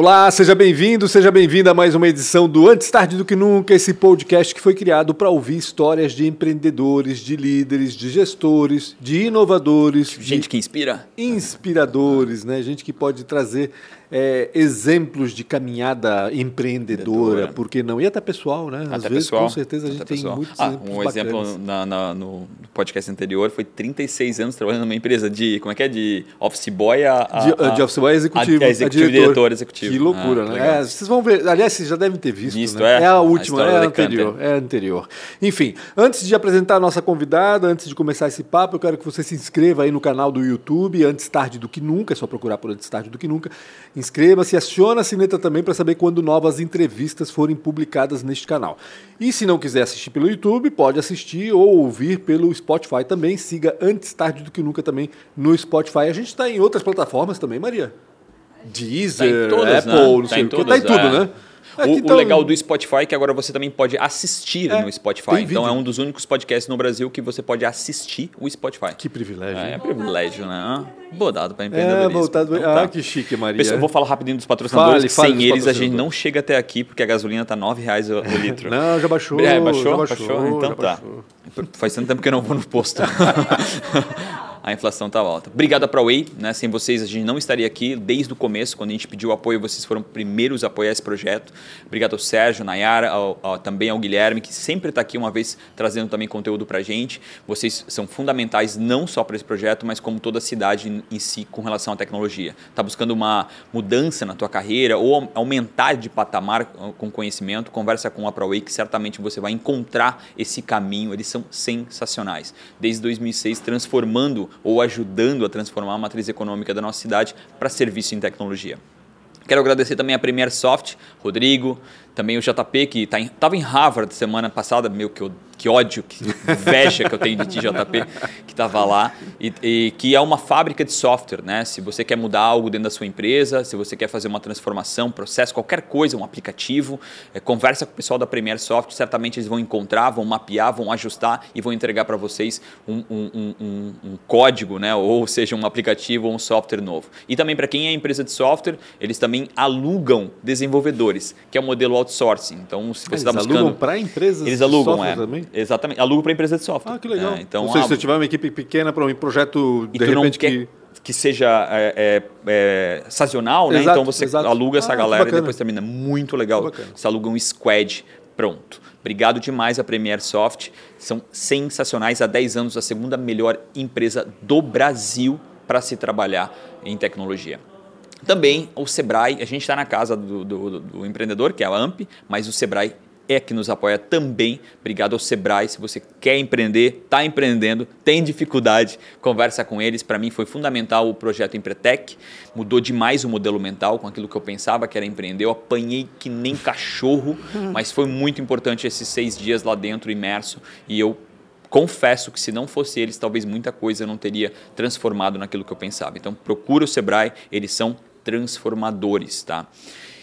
Olá, seja bem-vindo, seja bem-vinda a mais uma edição do Antes Tarde do Que Nunca, esse podcast que foi criado para ouvir histórias de empreendedores, de líderes, de gestores, de inovadores. Gente de que inspira. Inspiradores, né? Gente que pode trazer é, exemplos de caminhada empreendedora, porque não? E até pessoal, né? Às Até vezes, pessoal. com certeza, a gente tem pessoal. muitos Ah, exemplos Um exemplo na- na- no podcast anterior foi 36 anos trabalhando numa empresa de, como é que é? De office boy a... a- De, a- de office boy a executivo. a- a executivo, diretor. diretor executivo. Que loucura, Ah, né? É, vocês vão ver. Aliás, vocês já devem ter visto. Visto, né? é. a A última, é a anterior. É anterior. Enfim, antes de apresentar a nossa convidada, antes de começar esse papo, eu quero que você se inscreva aí no canal do YouTube, Antes Tarde do Que Nunca. É só procurar por Antes Tarde do Que Nunca. Inscreva-se, aciona a sineta também para saber quando novas entrevistas forem publicadas neste canal. E se não quiser assistir pelo YouTube, pode assistir ou ouvir pelo Spotify também. Siga Antes Tarde do Que Nunca também no Spotify. A gente está em outras plataformas também, Maria. Deezer, Tá todas, Apple, né? não Tá sei o quê. todas, Tá em tudo, é. né? O, o então- legal do Spotify é que agora você também pode assistir É, no Spotify. Então é um dos únicos podcasts no Brasil que você pode assistir o Spotify. Que privilégio. É, é privilégio, né? Ah, Bodado para É, empreendedorismo. voltado. Então ah, tá. que chique, Maria. Pessoal, eu vou falar rapidinho dos patrocinadores, Fale, fale sem dos eles a gente patrocinadores. não chega até aqui, porque a gasolina tá 9 reais o, o litro. Não, já baixou. É, baixou? já Baixou? Então já tá. baixou. Faz tanto tempo que eu não vou no posto. a inflação tá alta. Obrigado a ProWay, né? Sem vocês a gente não estaria aqui desde o começo, quando a gente pediu apoio, vocês foram primeiros a apoiar esse projeto. Obrigado ao Sérgio, Nayara, ao, ao- também ao Guilherme, que sempre está aqui uma vez trazendo também conteúdo pra gente. Vocês são fundamentais não só para esse projeto, mas como toda a cidade em, em si com relação à tecnologia. Tá buscando uma mudança na tua carreira ou au- aumentar de patamar uh, com conhecimento, conversa com a ProWay que certamente você vai encontrar esse caminho. Eles são sensacionais. Desde 2006 transformando ou ajudando a transformar a matriz econômica da nossa cidade para serviço em tecnologia. Quero agradecer também a Premier Soft, Rodrigo, também o JP, que tá em, em Harvard semana passada, meu, que, eu- que ódio, que inveja que eu tenho de ti, JP, que estava lá, e, e que é uma fábrica de software, né? Se você quer mudar algo dentro da sua empresa, se você quer fazer uma transformação, processo, qualquer coisa, um aplicativo, é, conversa com o pessoal da Premier Soft, certamente eles vão encontrar, vão mapear, vão ajustar e vão entregar para vocês um, um- um- um- código, né? ou seja, um aplicativo ou um software novo. E também para quem é empresa de software, eles também alugam desenvolvedores, que é o modelo outsourcing. Então, se você Eles está buscando... alugam para empresas Eles de alugam, software é. também? Exatamente. Alugam para empresa de software. Ah, que legal. É, então, Ou seja, ah, se eu tiver uma equipe pequena para um projeto, e de repente, que... que seja é, é, é, sazonal, né? Exato, Então você exato. aluga essa Ah, galera e depois termina. Muito legal. Você aluga um squad pronto. Obrigado demais a Premier Soft. São sensacionais. Há 10 anos, a segunda melhor empresa do Brasil para se trabalhar em tecnologia. Também o Sebrae, a gente está na casa do- do- do empreendedor, que é a AMP, mas o Sebrae é que nos apoia também. Obrigado ao Sebrae. Se você quer empreender, está empreendendo, tem dificuldade, conversa com eles. Para mim foi fundamental o projeto Empretec. Mudou demais o modelo mental com aquilo que eu pensava que era empreender. Eu apanhei que nem cachorro, mas foi muito importante esses seis dias lá dentro, imerso. E eu confesso que se não fosse eles, talvez muita coisa eu não teria transformado naquilo que eu pensava. Então procura o Sebrae, eles são transformadores, tá?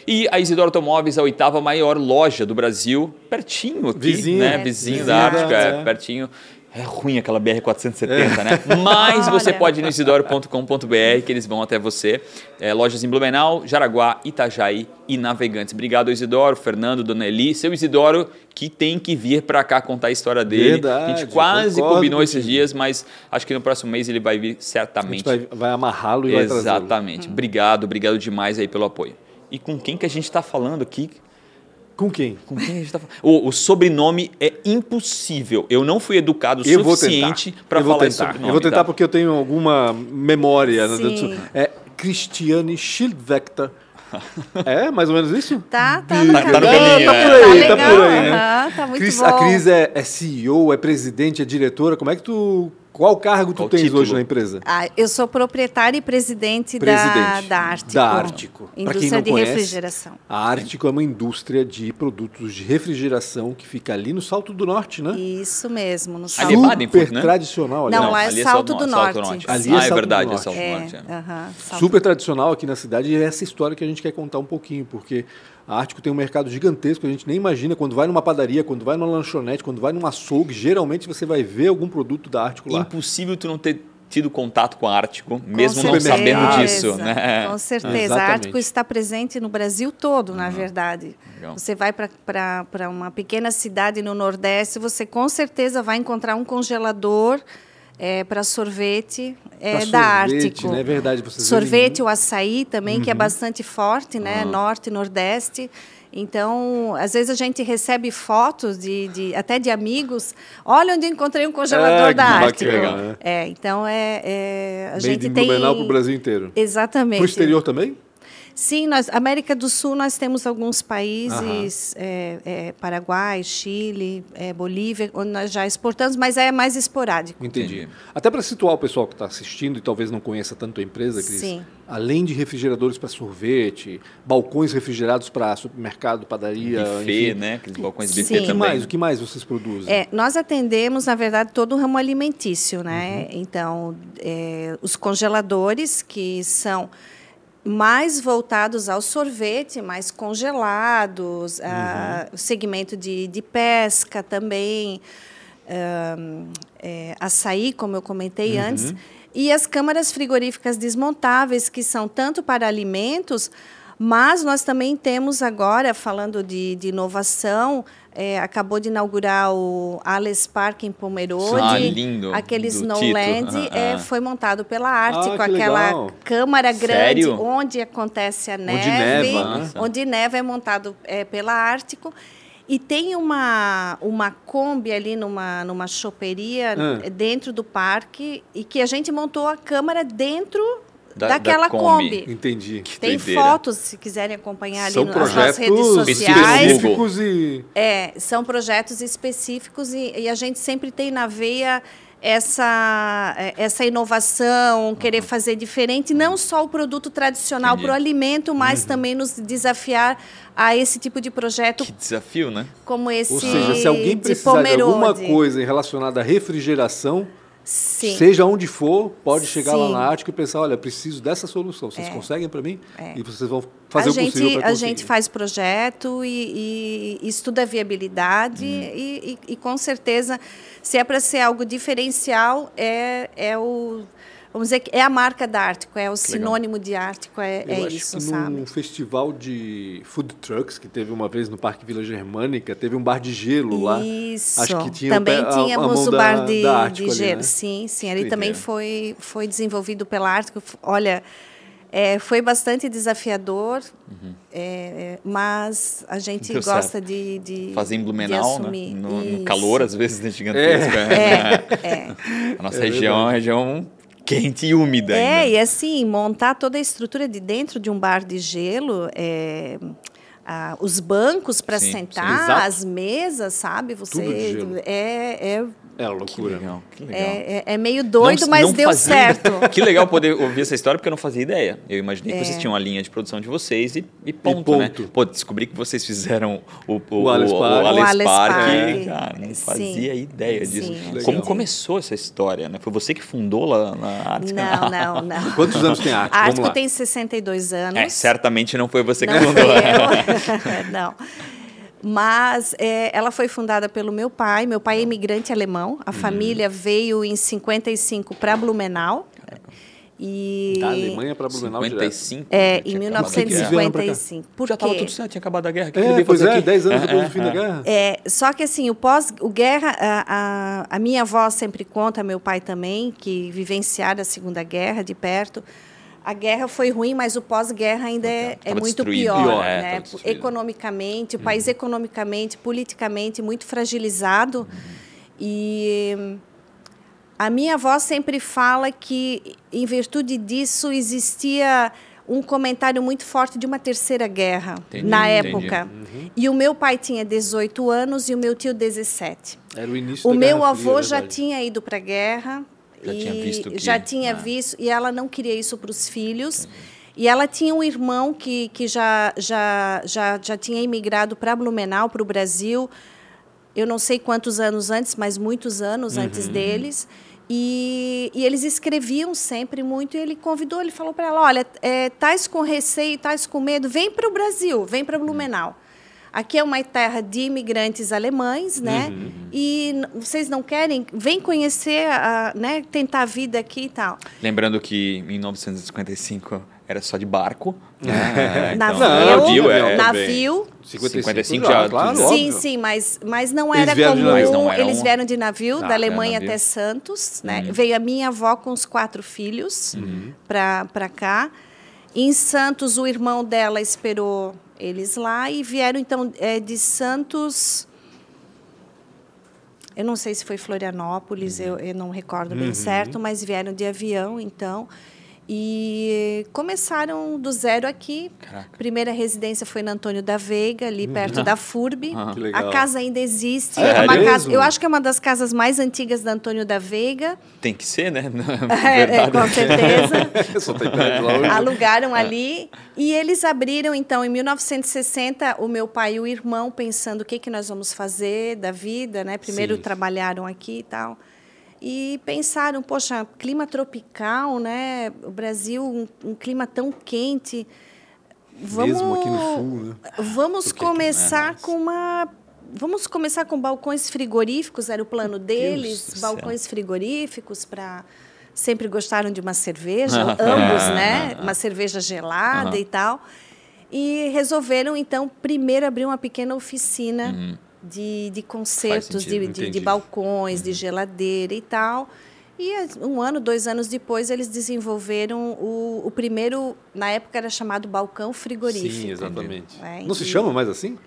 E a Isidoro Automóveis, a oitava maior loja do Brasil, pertinho aqui, Vizinho. né? É, Vizinho vizinho da Ártica, é, é. pertinho. É ruim aquela BR-470, né? Mas você pode ir no isidoro.com.br que eles vão até você. É, lojas em Blumenau, Jaraguá, Itajaí e Navegantes. Obrigado, Isidoro, Fernando, Dona Eli. Seu Isidoro que tem que vir para cá contar a história dele. Verdade, a gente quase concordo combinou esses dias, mas acho que no próximo mês ele vai vir A gente certamente. vai, vai amarrá-lo e vai trazê-lo. Exatamente. Obrigado, obrigado demais aí pelo apoio. E com quem que a gente está falando aqui? Com quem? Com quem a gente tá falando? O, o sobrenome é impossível. Eu não fui educado o Eu suficiente para Eu vou falar esse tentar. sobrenome. Eu vou tentar tá? porque eu tenho alguma memória. né, Sim. É Cristiane Schildvector. é, mais ou menos isso? Tá, tá, Tá- no tá no caminho. caminho, tá é. por aí, tá, legal, por aí, né? aham, tá muito Cris- bom. A Cris é, é CEO, é presidente, é diretora. Como é que tu. Qual cargo tu Qual tens título? hoje na empresa? Ah, eu sou proprietária e presidente, da, Presidente da Ártico. da Ártico. Pra quem Indústria não de conhece, refrigeração. A Ártico é uma indústria de produtos de refrigeração que fica ali no Salto do Norte, né? Isso mesmo, no Ali salto. é Super Badenfurt, né? tradicional. Não, aliás. lá é ali Salto do Salto Norte. Ali é ah, é verdade, é. Salto do É, Norte. é. salto super tradicional aqui na cidade e é essa história que a gente quer contar um pouquinho, porque a Ártico tem um mercado gigantesco, a gente nem imagina, quando vai numa padaria, quando vai numa lanchonete, quando vai num açougue, geralmente você vai ver algum produto da Ártico lá. Impossível tu não ter tido contato com a Ártico, mesmo não certeza, sabendo disso. Né? Com certeza. Exatamente. A Ártico está presente no Brasil todo, na verdade. Legal. Você vai para uma pequena cidade no Nordeste, você com certeza vai encontrar um congelador para sorvete é, Pra da sorvete, Ártico. né? É verdade, vocês sorvete, o açaí também, que é bastante forte, né? Norte e Nordeste. Então, às vezes a gente recebe fotos de, de- até de amigos. Olha onde eu encontrei um congelador Ah, que da Ártico. bacana, né? É, então é, é a Made gente tem Blumenau para o Brasil inteiro. Exatamente. Para o exterior também? Sim, nós, América do Sul nós temos alguns países, é, é, Paraguai, Chile, é, Bolívia, onde nós já exportamos, mas é mais esporádico. Entendi. Entendi. Até para situar o pessoal que está assistindo e talvez não conheça tanto a empresa, Cris. Sim. Além de refrigeradores para sorvete, balcões refrigerados para supermercado, padaria, Buffet, enfim. né? Aqueles balcões Sim. buffet O que também. mais? O que mais vocês produzem? É, nós atendemos, na verdade, todo o ramo alimentício, Uhum. né? Então, é, os congeladores, que são mais voltados ao sorvete, mais congelados, a- Uhum. o segmento de, de pesca também, ahn, é, açaí, como eu comentei Uhum. antes, e as câmaras frigoríficas desmontáveis, que são tanto para alimentos, mas nós também temos agora, falando de, de inovação, é, acabou de inaugurar o Alice Park em Pomerode. Ah, lindo, Aquele do Snowland Tito. é, Ah. foi montado pela Ártico, Ah, que aquela legal. câmara grande Sério? onde acontece a neve, neva, né? Onde neva é montado é, pela Ártico. E tem uma, uma Kombi ali numa, numa choperia Ah. dentro do parque e que a gente montou a câmara dentro Da- da daquela Kombi. Kombi. Entendi. Tem doideira. fotos, se quiserem acompanhar ali São nas nossas projetos redes sociais. específicos e... É, são projetos específicos e, e a gente sempre tem na veia essa, eh, essa inovação, querer fazer diferente, não só o produto tradicional para o alimento, mas também nos desafiar a esse tipo de projeto Que desafio, né? como esse Ou seja, se alguém de precisar de alguma Pomerode. coisa relacionada à refrigeração, Sim. seja onde for, pode chegar lá Sim. na Ártico e pensar, olha, preciso dessa solução. Vocês conseguem para mim? E vocês vão fazer a o gente, possível para a gente faz projeto e, e estuda a viabilidade e, e- e, com certeza, se é para ser algo diferencial, é, é o vamos dizer que é a marca da Ártico, é o sinônimo de Ártico, é, Eu é acho isso, que sabe? num festival de food trucks que teve uma vez no Parque Vila Germânica, teve um bar de gelo lá. Isso. Acho que tinha também a- a tínhamos mão o da- bar de, da ali, gelo. né? Sim, sim. Que Ali também foi, foi desenvolvido pela Ártico. Olha, é, foi bastante desafiador, é, é, mas a gente Deu gosta certo. de, de Fazer em Blumenau, né? No, no Isso. calor, às vezes, né, gigantesco. É, é. A nossa É região é uma região quente e úmida É, ainda. e assim, montar toda a estrutura de dentro de um bar de gelo, é, ah, os bancos para Sim, sim. sentar, Exato. as mesas, sabe? Você Tudo de gelo. é, é, É Que loucura. legal, que legal. é, é- é meio doido, Não- mas não deu fazia- certo. Que legal poder ouvir essa história, porque eu não fazia ideia. Eu imaginei É. que vocês tinham a linha de produção de vocês e, e ponto, ponto. né? Pô, descobri que vocês fizeram o, o, O Alice o- o Park. Alice O Alice Park, Park. Cara, não Sim. fazia ideia disso. Sim. Como começou essa história, né? Foi você que fundou lá na Arte Não, não, não. Quantos anos tem a Ártico? A Ártico tem 62 anos. É, certamente não foi você que não fundou. fui eu. não. Mas é, ela foi fundada pelo meu pai. Meu pai é imigrante alemão. A família veio em 55 para Blumenau. E Da Alemanha para Blumenau direto. 55? é, em Tinha acabado a guerra. Por que que eles vieram pra cá? 1955. Por Já estava tudo certo, tinha acabado a guerra. O que É, pois fazer é, aqui? 10 anos depois é, do fim da guerra. É, só que assim, o pós, o guerra, a, a, a minha avó sempre conta, meu pai também, que vivenciaram a Segunda Guerra de perto. A guerra foi ruim, mas o pós-guerra ainda é, é muito destruído. pior, Pior, é, né? destruído. economicamente, o país economicamente, politicamente muito fragilizado. E hum, a minha avó sempre fala que, em virtude disso, existia um comentário muito forte de uma terceira guerra Entendi, na época. E o meu pai tinha 18 anos e o meu tio 17. Era o início O da meu Guerra avô Fria, é já verdade. tinha ido para a guerra. Já e tinha visto que- já tinha ah. visto e ela não queria isso para os filhos. E ela tinha um irmão que, que já, já, já, já tinha imigrado para Blumenau, para o Brasil. Eu não sei quantos anos antes, mas muitos anos Uhum. antes deles. E, e eles escreviam sempre muito. E ele convidou, ele falou para ela: olha, é, tais com receio, tais com medo, vem para o Brasil, vem para Blumenau. Aqui é uma terra de imigrantes alemães, né? Uhum. E n- vocês não querem? Vem conhecer, a, né? Tentar a vida aqui e tal. Lembrando que em 1955 era só de barco. Né? Navio, navio, é, navio. 55 já, claro. Sim, óbvio. sim, mas, mas não Eles era de comum. Mas não eram- Eles vieram de navio, Ah, da Alemanha navio. até Santos. Né? Uhum. Veio a minha avó com os quatro filhos para cá. Em Santos, o irmão dela esperou eles lá e vieram, então, é, de Santos. Eu não sei se foi Florianópolis, eu, eu não recordo bem certo, mas vieram de avião, então. E começaram do zero aqui. Caraca. Primeira residência foi na Antônio da Veiga, ali perto da FURB. Ah. Que legal. A casa ainda existe. É uma casa, eu acho que é uma das casas mais antigas da Antônio da Veiga. Tem que ser, né? É, é, com certeza. Só tem prédio lá hoje. Alugaram ali e eles abriram, então, em 1960, o meu pai e o irmão pensando o que, que nós vamos fazer da vida, né? Primeiro Sim. trabalharam aqui e tal. E pensaram, poxa, clima tropical, né? O Brasil, um, um clima tão quente. Vamos, Mesmo aqui no sul, né? Vamos Porque- começar é, com uma. Vamos começar com balcões frigoríficos, era o plano deles, balcões frigoríficos para sempre gostaram de uma cerveja, ambos, né? Uma cerveja gelada Aham. e tal. E resolveram então primeiro abrir uma pequena oficina de, de concertos, de, de, de balcões, de geladeira e tal. E eh, um ano, dois anos depois, eles desenvolveram o, o primeiro, na época era chamado balcão frigorífico. Sim, exatamente. É, Não se e- chama mais assim?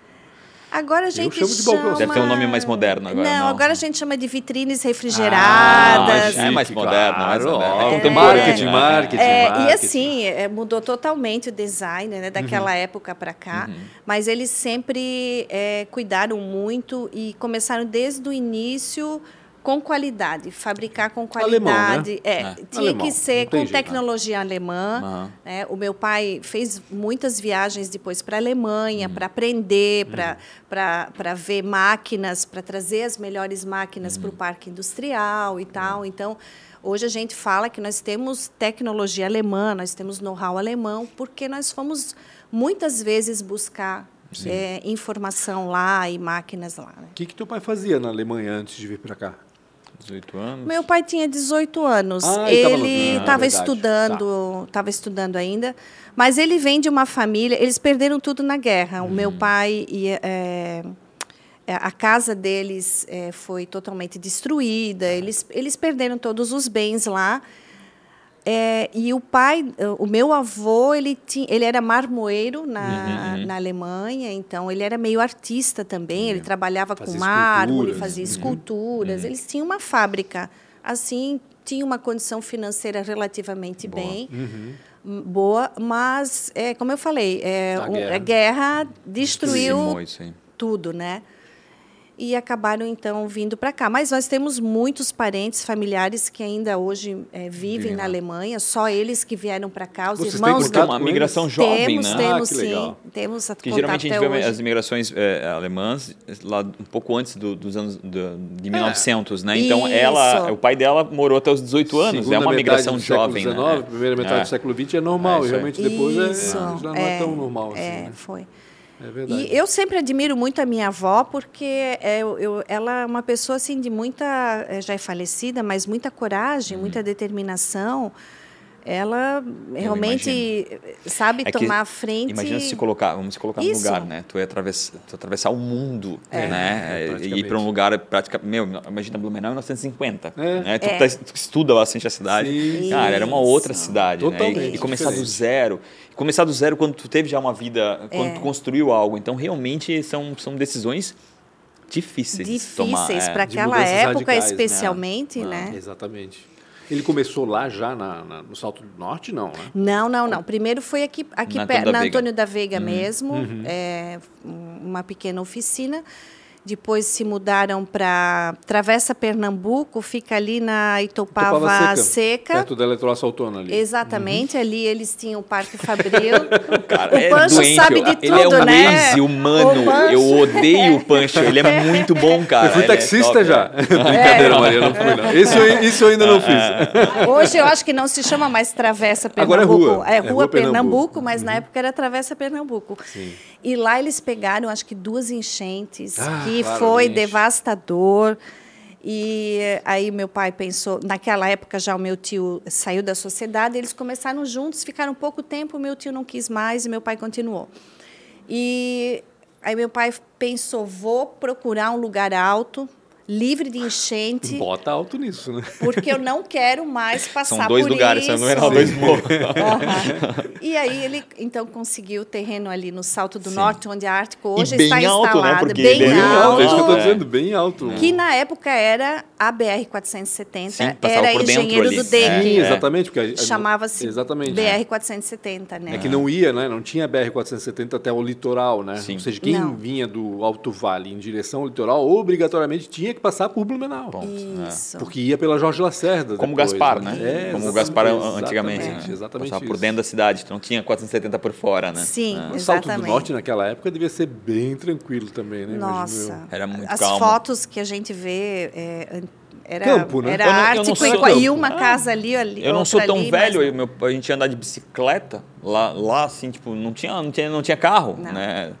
Agora a gente chamo de balcão. chama... Deve ter um nome mais moderno agora, Não, não. agora a gente chama de vitrines Ah, refrigeradas. é mais moderno, mais claro, moderno. É contemporâneo, Marketing, marketing, É, e marketing. assim, é, mudou totalmente o design né, daquela época para cá, mas eles sempre é, cuidaram muito e começaram desde o início com qualidade, fabricar com Alemão, né? qualidade. É, É. Tinha Alemão, que ser com jeito, né? tecnologia alemã. Aham. né? O meu pai fez muitas viagens depois para a Alemanha para aprender, para ver máquinas, para trazer as melhores máquinas para o parque industrial e tal. Então, hoje a gente fala que nós temos tecnologia alemã, nós temos know-how alemão, porque nós fomos muitas vezes buscar eh, informação lá e máquinas lá. né? O que, que teu pai fazia na Alemanha antes de vir para cá? 18 anos. Meu pai tinha 18 anos. Ah, ele ah, estava verdade. estudando, estava estudando ainda, mas ele vem de uma família. Eles perderam tudo na guerra. O Uhum. meu pai e é, é, a casa deles é, foi totalmente destruída. Eles eles perderam todos os bens lá. É, e o pai, o meu avô, ele, tinha, ele era marmoeiro na, Uhum, na Alemanha, então ele era meio artista também, ele trabalhava Fazia com mármore, fazia Uhum. esculturas. Eles tinham uma fábrica, assim, tinha uma condição financeira relativamente Boa. bem, Uhum. m- boa, mas, é, como eu falei, é, A um- guerra. a guerra destruiu tudo, né? E acabaram então vindo para cá. Mas nós temos muitos parentes, familiares que ainda hoje eh, vivem na. Alemanha. Só eles que vieram para cá. Os Vocês têm irmãos Tem da... uma migração eles? jovem, temos, né? temos Ah, que sim. legal. Temos a Porque geralmente a gente até vê hoje. as imigrações eh, alemãs lá um pouco antes do- dos anos do- de 1900, né? Então Isso. ela, o pai dela morou até os 18 anos. Segunda é uma metade migração do século jovem, XIX, né? primeira metade É. do século XX é normal. É, realmente depois é- já não é, tão normal assim. É, né? foi. É verdade. E eu sempre admiro muito a minha avó, porque é, eu, eu- ela é uma pessoa assim de muita, é, já é falecida, mas muita coragem, Uhum. muita determinação. Ela realmente sabe É que tomar a frente. Imagina se colocar, vamos se colocar no Isso. lugar, né? Tu ia atravessar, tu atravessar o mundo, É, né? é, e ir para um lugar prática, meu, imagina Blumenau em 1950, É. né? Tu, É. tá- tu estuda bastante a cidade, Sim. cara, era uma outra cidade, né? E- E, começar do diferente. zero, começar do zero quando tu teve já uma vida, quando É. tu construiu algo, então realmente são são decisões difíceis, difíceis é. para de aquela mudanças época, radicais, né? especialmente, Ah, né? Exatamente. Ele começou lá já na- na- no Salto do Norte, não, né? Não, não, não. Primeiro foi aqui, aqui Na per- Antônio da na Veiga. Antônio da Veiga mesmo, Uhum. é, um- uma pequena oficina. Depois se mudaram para Travessa Pernambuco, fica ali na Itopava, Itopava Seca. Seca, Perto da Eletroaça Autônoma ali. Exatamente, ali eles tinham o Parque Fabril. Cara, o é Pancho doente, sabe de Ele tudo, é um né? Waze humano. O Pancho- Eu odeio o Pancho. Ele é muito bom, cara. eu fui Ele é taxista top, já. é. Brincadeira, Maria, não fui não. Isso, eu- isso eu ainda não fiz. Hoje eu acho que não se chama mais Travessa Agora é Pernambuco. rua. É É Rua, Rua Pernambuco. Pernambuco, mas na época era Travessa Pernambuco. E lá eles pegaram, acho que duas enchentes, Ah, que claro, foi enche. devastador. E aí meu pai pensou, naquela época já o meu tio saiu da sociedade, eles começaram juntos, ficaram pouco tempo, meu tio não quis mais e meu pai continuou. E aí meu pai pensou, vou procurar um lugar alto, livre de enchente, Bota alto nisso, né? porque eu não quero mais passar São dois por lugares, isso. Numeral dois morros. Aham. E aí ele então conseguiu o terreno ali no Salto do Norte, onde a Ártico hoje bem está alto, né? instalada, Porque bem, bem Bem alto, alto. é isso que eu É. dizendo, bem alto. Que na época era a BR 470, Sim, passava era por engenheiro do Sim, DEC. É. exatamente. Porque a- Chamava-se. BR 470, né? É que não ia, né? Não tinha BR-470 até o litoral, né? Sim. Ou seja, quem Não. vinha do Alto Vale em direção ao litoral, obrigatoriamente tinha que passar por Blumenau. Isso. Porque ia pela Jorge Lacerda. Como o depois, Gaspar, né? É, Como o Gaspar antigamente. Exatamente, né? exatamente Passava por dentro da cidade. Não tinha 470 por fora, né? Sim, É. O Salto do. Norte naquela época devia ser bem tranquilo também, né? Nossa. eu. Era muito As calmo. fotos que a gente vê é, era, Campo, né? era Eu não- eu não Ártico sou e, uma Ah, casa ali, ali Eu não sou tão ali, velho, mas eu- meu, a gente ia andar de bicicleta lá, lá assim, tipo, não tinha, não tinha, não tinha carro, Não. né?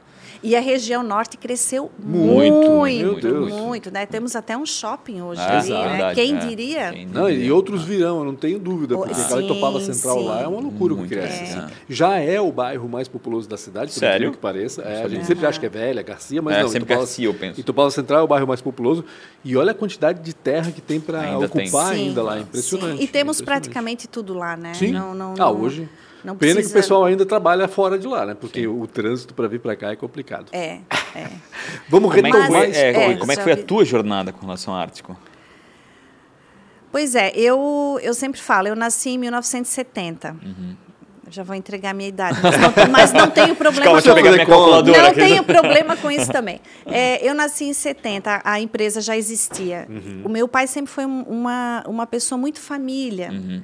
E a região norte cresceu Muito, muito, meu muito, Deus. né? Temos até um shopping hoje Ah, ali, né? verdade, Quem é. diria? Quem Não, e diria. outros virão, eu não tenho dúvida, porque aquela sim, Itopava Central sim. lá é uma loucura Muito que cresce. cresce, assim. é. Já é o bairro mais populoso da cidade, por Sério? que pareça. É, a gente sempre acha que é velha, Garcia, mas É, não. sempre Itopava- Garcia, eu penso. Itopava Central é o bairro mais populoso. E olha a quantidade de terra que tem para Ainda tem. ocupar Sim, ainda lá. sim. Impressionante. E temos impressionante. praticamente tudo lá, né? Sim. Não, não, ah, não- hoje. Não Pena que o precisa- pessoal ainda trabalha fora de lá, né? Porque o trânsito para vir para cá é complicado. É, é. Vamos Como é que retomar foi, Mas- é, é, como é que já foi a tua jornada com relação ao Ártico? Pois é, eu, eu sempre falo, eu nasci em 1970. Uhum. Já vou entregar a minha idade, mas não, mas não tenho problema Calma, com minha Não aqui. tenho problema com isso também. É, eu nasci em 70, a empresa já existia. Uhum. O meu pai sempre foi um- uma, uma pessoa muito família. Uhum.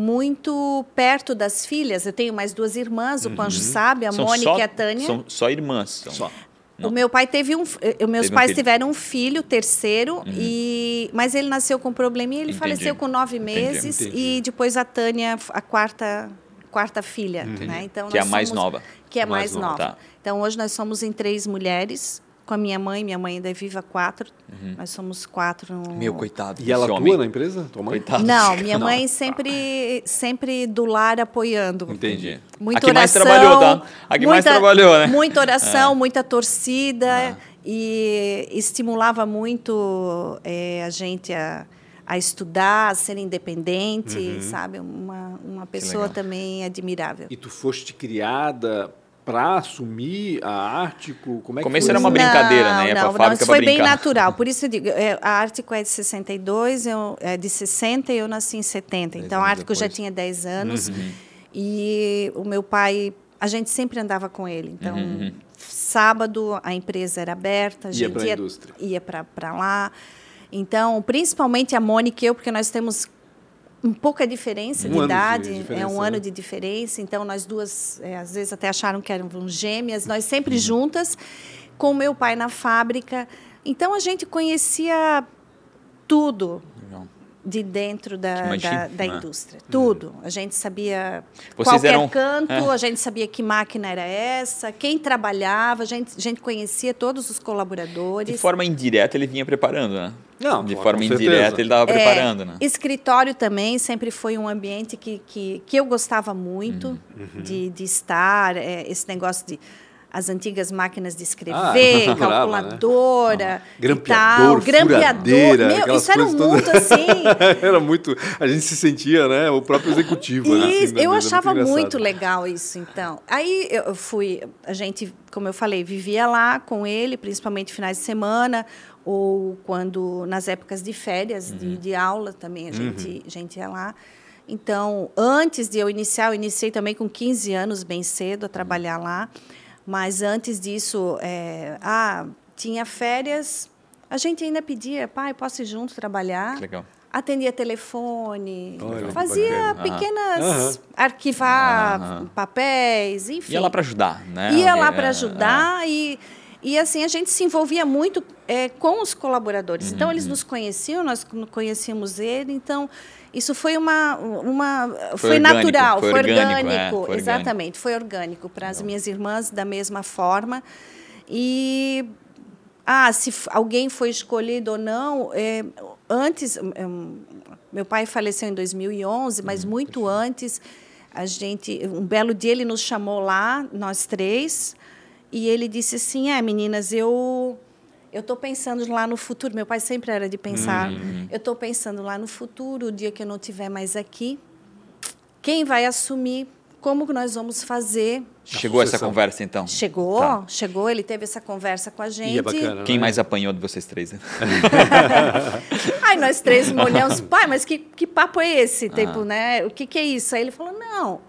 Muito perto das filhas. Eu tenho mais duas irmãs, o Pancho sabe, a Uhum. São Mônica só, e a Tânia. São só irmãs. São. Só. Não. O meu pai teve um, eh, meus Teve um pais filho. Uhum. tiveram um filho, terceiro, e mas ele nasceu com probleminha, ele Entendi. faleceu com nove Entendi. meses Entendi. e depois a Tânia, a quarta quarta filha, né? Então Que é a nós mais somos- nova. que é Mais mais, nova, nova. tá. Então hoje nós somos em três mulheres com a minha mãe, minha mãe ainda é viva quatro. Nós somos quatro. no- Uhum. Meu coitado. E ela atua homem. na empresa? Tua mãe? Coitado. Não, minha mãe sempre sempre do lar apoiando. Entendi. Muita A que mais oração, trabalhou, tá? A que mais muita- trabalhou, né? Muita oração, muita torcida e estimulava muito eh, a gente a, a estudar, a ser independente, sabe? Uma, uma pessoa também admirável. E tu foste criada para assumir a Ártico? Como é que Começo foi era uma brincadeira, né? Ia pra não, fábrica não, isso foi bem natural. Por isso eu digo, é, a Ártico é de 62, eu, é de 60 e eu nasci em 70. Então, a Ártico já depois. tinha 10 anos. Uhum. E o meu pai, a gente sempre andava com ele. Então, Uhum, sábado a empresa era aberta, a Ia gente ia, indústria. ia para lá. Então, principalmente a Mônica e eu, porque nós temos um pouca diferença Um de ano de idade, é um né? ano de diferença. Então, nós duas, é, às vezes, até acharam que eram gêmeas. Nós Uhum. sempre juntas, com meu pai na fábrica. Então, a gente conhecia tudo. De dentro da, da, da né? indústria. Tudo. A gente sabia Vocês qualquer eram- canto, é. a gente sabia que máquina era essa, quem trabalhava, a gente, a gente conhecia todos os colaboradores. De forma indireta, ele vinha preparando, né? Não, De forma certeza. indireta, ele estava É, preparando, né? Escritório também sempre foi um ambiente que, que, que eu gostava muito Uhum. de, de estar. é, esse negócio de as antigas máquinas de escrever, Ah, calculadora, Grampeador, tal, grampeador. Meu, isso era um coisas todas. mundo assim. Era muito. A gente se sentia, né? O próprio executivo. né, assim, Isso, eu achava engraçado. muito legal isso, então. Aí eu fui, a gente, como eu falei, vivia lá com ele, principalmente finais de semana, ou quando, nas épocas de férias, Uhum. de, de aula também, a gente, a gente ia lá. Então, antes de eu iniciar, eu iniciei também com 15 anos, bem cedo, a trabalhar lá. Mas antes disso, é, ah, tinha férias, a gente ainda pedia, pai, posso ir junto trabalhar? Legal. Atendia telefone, Olha, fazia pequenas Aham. arquivar Aham. papéis, enfim. Ia lá para ajudar, né? Ia Alguém- lá para é, ajudar e, e assim a gente se envolvia muito é, com os colaboradores. Então eles nos conheciam, nós con- conhecíamos ele. Então isso foi uma uma foi, orgânico, natural, foi foi orgânico, é, foi orgânico. exatamente, foi orgânico para as minhas irmãs da mesma forma. E ah, se alguém foi escolhido ou não, é, antes, hum, meu pai faleceu em 2011, mas Uhum, muito antes, a gente, um belo dia ele nos chamou lá, nós três, e ele disse assim, é, meninas, eu eu estou pensando lá no futuro. Meu pai sempre era de pensar. Uhum. Eu estou pensando lá no futuro, o dia que eu não estiver mais aqui, quem vai assumir? Como que nós vamos fazer? Chegou essa conversa então? Chegou, Tá. chegou, ele teve essa conversa com a gente. E é bacana, Quem né? mais apanhou de vocês três? né? Aí nós três olhamos, pai, mas que, que papo é esse? Ah. Tipo, né? O que, que é isso? Aí ele falou, não,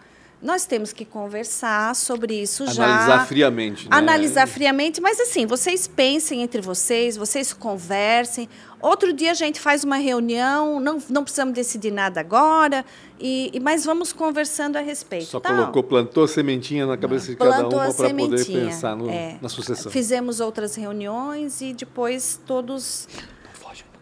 nós temos que conversar sobre isso já. Analisar friamente, né? Analisar friamente, mas assim, vocês pensem entre vocês, vocês conversem. Outro dia a gente faz uma reunião, não, não precisamos decidir nada agora, e, e- mas vamos conversando a respeito. Só Tal. colocou, plantou a sementinha na cabeça de cada Plantou uma para poder pensar no- é. na sucessão. Fizemos outras reuniões e depois todos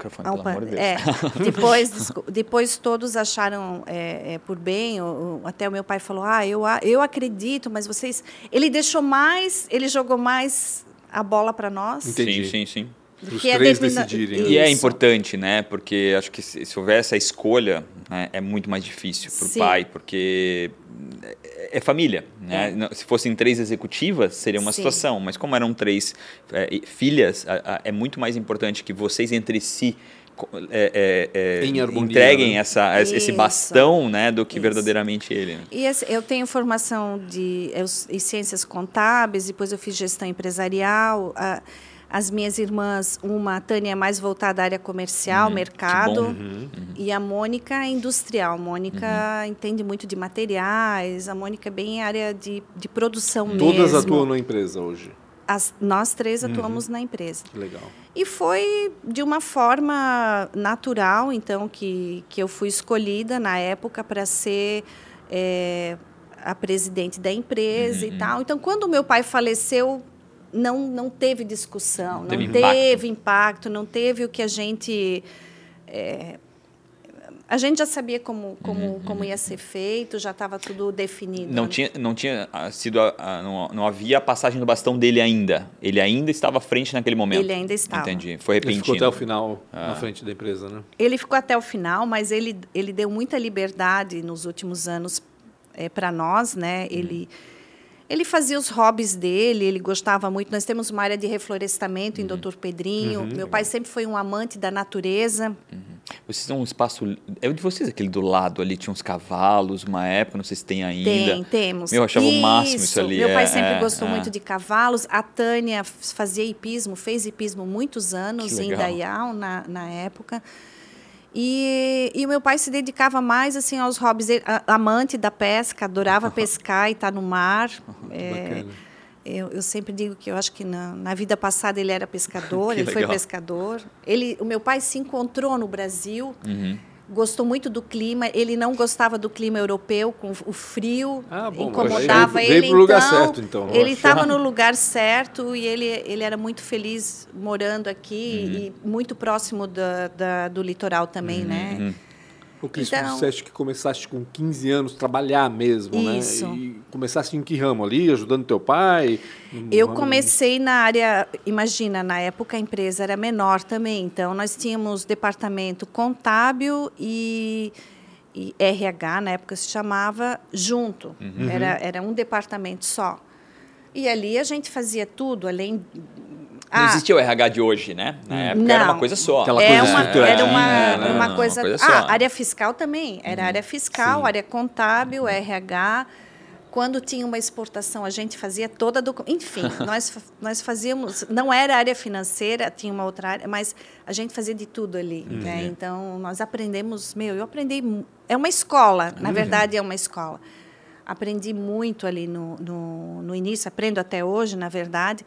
microfone, Opa, pelo amor de Deus. é, depois, depois todos acharam é, é, por bem, o- o- até o meu pai falou, ah, eu, eu acredito, mas vocês... Ele deixou mais, ele jogou mais a bola para nós. Entendi. Sim, sim, sim. Para os é três determina- decidirem. né? E é importante, né? Porque acho que se, se houver essa escolha, né, é muito mais difícil para o pai, porque é, é família. Né? Não- Se fossem três executivas, seria uma Sim. situação. Mas como eram três é, filhas, a- a- é muito mais importante que vocês entre si é, é, é, Em harmonia, entreguem né? essa, esse Isso. bastão né, do que Isso. verdadeiramente ele. né? E assim, eu tenho formação de eu, em ciências contábeis, depois eu fiz gestão empresarial. a- as minhas irmãs, uma, a Tânia, é mais voltada à área comercial, mercado, Uhum, e a Mônica é industrial. A Mônica Uhum. entende muito de materiais, a Mônica é bem área de, de produção mesmo. Todas atuam na empresa hoje. As- nós três Uhum. atuamos na empresa. Que legal. E foi de uma forma natural, então, que, que eu fui escolhida na época para ser é, a presidente da empresa Uhum. e tal. Então, quando meu pai faleceu, não, não teve discussão, não, teve teve, impacto. impacto. não teve o que a gente. é, a gente já sabia como, como, como ia ser feito, já estava tudo definido. Não né? tinha, não tinha ah, sido, a- a- não, não havia a passagem do bastão dele ainda. Ele ainda estava à frente naquele momento. Ele ainda estava. Entendi. Foi Ele repentino. ficou até o final Ah. na frente da empresa, né? Ele ficou até o final, mas ele, ele deu muita liberdade nos últimos anos para nós, né? Ele ele fazia os hobbies dele, ele gostava muito. Nós temos uma área de reflorestamento em Doutor Pedrinho. Meu pai sempre foi um amante da natureza. Vocês têm um espaço. É o de vocês aquele do lado ali, tinha uns cavalos, uma época, não sei se tem ainda. Tem, temos. Meu, eu achava o máximo isso ali. Meu pai é, sempre é, gostou é. muito de cavalos. A Tânia fazia hipismo, fez hipismo muitos anos em legal. Dayal, na, na época. E, e o meu pai se dedicava mais assim aos hobbies. Amante da pesca, adorava pescar e estar no mar. É, eu, eu sempre digo que eu acho que na, na vida passada ele era pescador, ele foi legal. pescador. Ele, o meu pai se encontrou no Brasil, Uhum. Gostou muito do clima. Ele não gostava do clima europeu, com o frio, Ah, bom, incomodava veio- veio ele. pro lugar então, certo, então. Ele estava no lugar certo e ele, ele era muito feliz morando aqui Uhum. e muito próximo da, da- do litoral também, Uhum. né? O Cris, Então- tu disseste que começaste com 15 anos a trabalhar mesmo, Isso. né? E começaste em que ramo ali? Ajudando teu pai? Eu ramo- comecei na área, imagina, na época a empresa era menor também, então nós tínhamos departamento contábil e, e RH, na época se chamava, junto. Uhum. Era, era um departamento só. E ali a gente fazia tudo, além. Não Ah, existia o RH de hoje, né? Na época era Não. uma coisa só. Aquela é coisa uma, era uma, né? uma Não, coisa. uma coisa ah, só. Uhum. área fiscal também. Era área fiscal, Sim. área contábil, RH. Quando tinha uma exportação, a gente fazia toda Enfim, nós, nós fazíamos. Não era área financeira, tinha uma outra área, mas a gente fazia de tudo ali. Uhum. Né? Então, nós aprendemos. Meu, eu aprendi. É uma escola, Uhum. na verdade, é uma escola. Aprendi muito ali no, no, no início, aprendo até hoje, na verdade.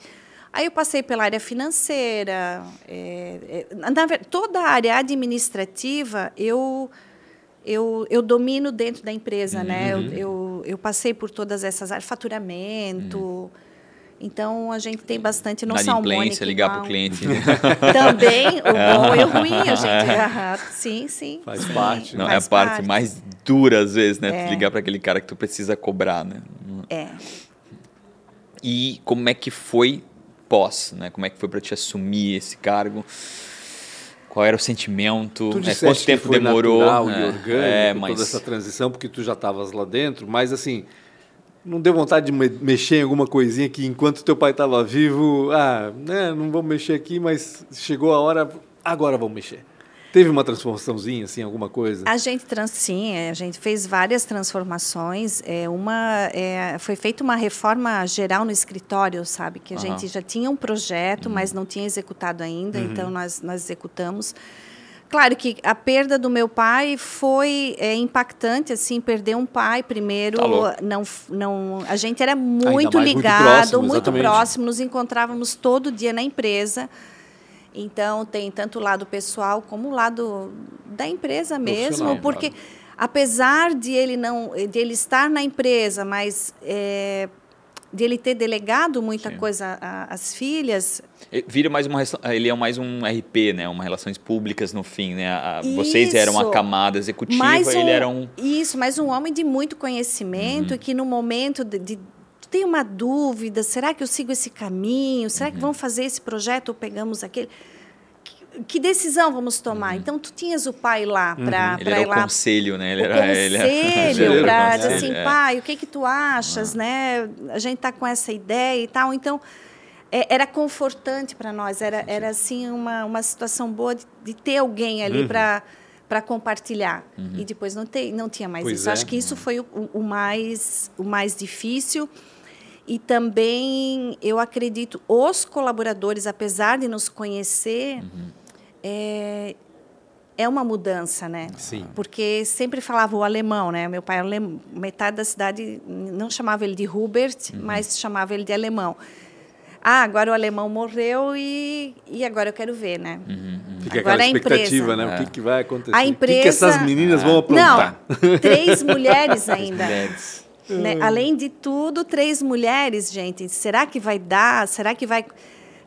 Aí eu passei pela área financeira, é, é, na, toda a área administrativa eu eu, eu domino dentro da empresa, uhum. né? Eu, eu, eu, passei por todas essas áreas, faturamento. Uhum. Então a gente tem bastante noção. Inadimplência, ligar para o cliente. Também, o bom e o ruim, a gente. Ah, sim, sim. Faz sim, parte. Não, faz é a parte, parte, mais dura, às vezes, né? É. Ligar para aquele cara que tu precisa cobrar, né? É. E como é que foi pós, né? Como é que foi para te assumir esse cargo? Qual era o sentimento? Tu né? Quanto tempo demorou? Natural é, e orgânico, é, mas... toda essa transição, porque tu já estavas lá dentro, mas assim, não deu vontade de mexer em alguma coisinha que enquanto teu pai estava vivo, ah, né, não vamos mexer aqui, mas chegou a hora, agora vamos mexer. Teve uma transformaçãozinha, assim, alguma coisa? A gente trans, sim, é, a gente fez várias transformações. É, uma, é, foi feita uma reforma geral no escritório, sabe? Que a uhum. gente já tinha um projeto, uhum. mas não tinha executado ainda, uhum. então nós, nós executamos. Claro que a perda do meu pai foi é, impactante, assim, perder um pai primeiro, tá não, não, a gente era muito ligado, muito próximo, muito próximo, nos encontrávamos todo dia na empresa. Então, tem tanto o lado pessoal como o lado da empresa mesmo, porque apesar de ele não, de ele estar na empresa, mas é, de ele ter delegado muita Sim. coisa às filhas. Vira mais uma ele é mais um RP, né? Uma relações públicas no fim, né? A, vocês eram a camada executiva, um, ele era um Isso, mas um homem de muito conhecimento uhum. que no momento de, de tem uma dúvida, será que eu sigo esse caminho? Será uhum. que vamos fazer esse projeto ou pegamos aquele? Que, que decisão vamos tomar? Uhum. Então, tu tinhas o pai lá para uhum. Ele era o lá, conselho, né? Ele o era, conselho ele para dizer assim, é. pai, o que que tu achas, ah. né? A gente está com essa ideia e tal. Então, é, era confortante para nós. Era, era assim, uma, uma situação boa de, de ter alguém ali uhum. para para compartilhar uhum. e depois não, te, não tinha mais pois isso. É. Acho que isso foi o, o, mais o mais difícil e também eu acredito, os colaboradores, apesar de nos conhecer, uhum. é, é uma mudança, né? Sim. Porque sempre falava o alemão, né? Meu pai, metade da cidade não chamava ele de Hubert, uhum. mas chamava ele de alemão. Ah, agora o alemão morreu e, e agora eu quero ver, né? Uhum, uhum. Fica agora aquela expectativa, né? É. O que, que vai acontecer? A empresa... O que, que essas meninas vão aprontar? Não, três mulheres ainda. mulheres. Né? Hum. Além de tudo, três mulheres, gente. Será que vai dar? Será que vai,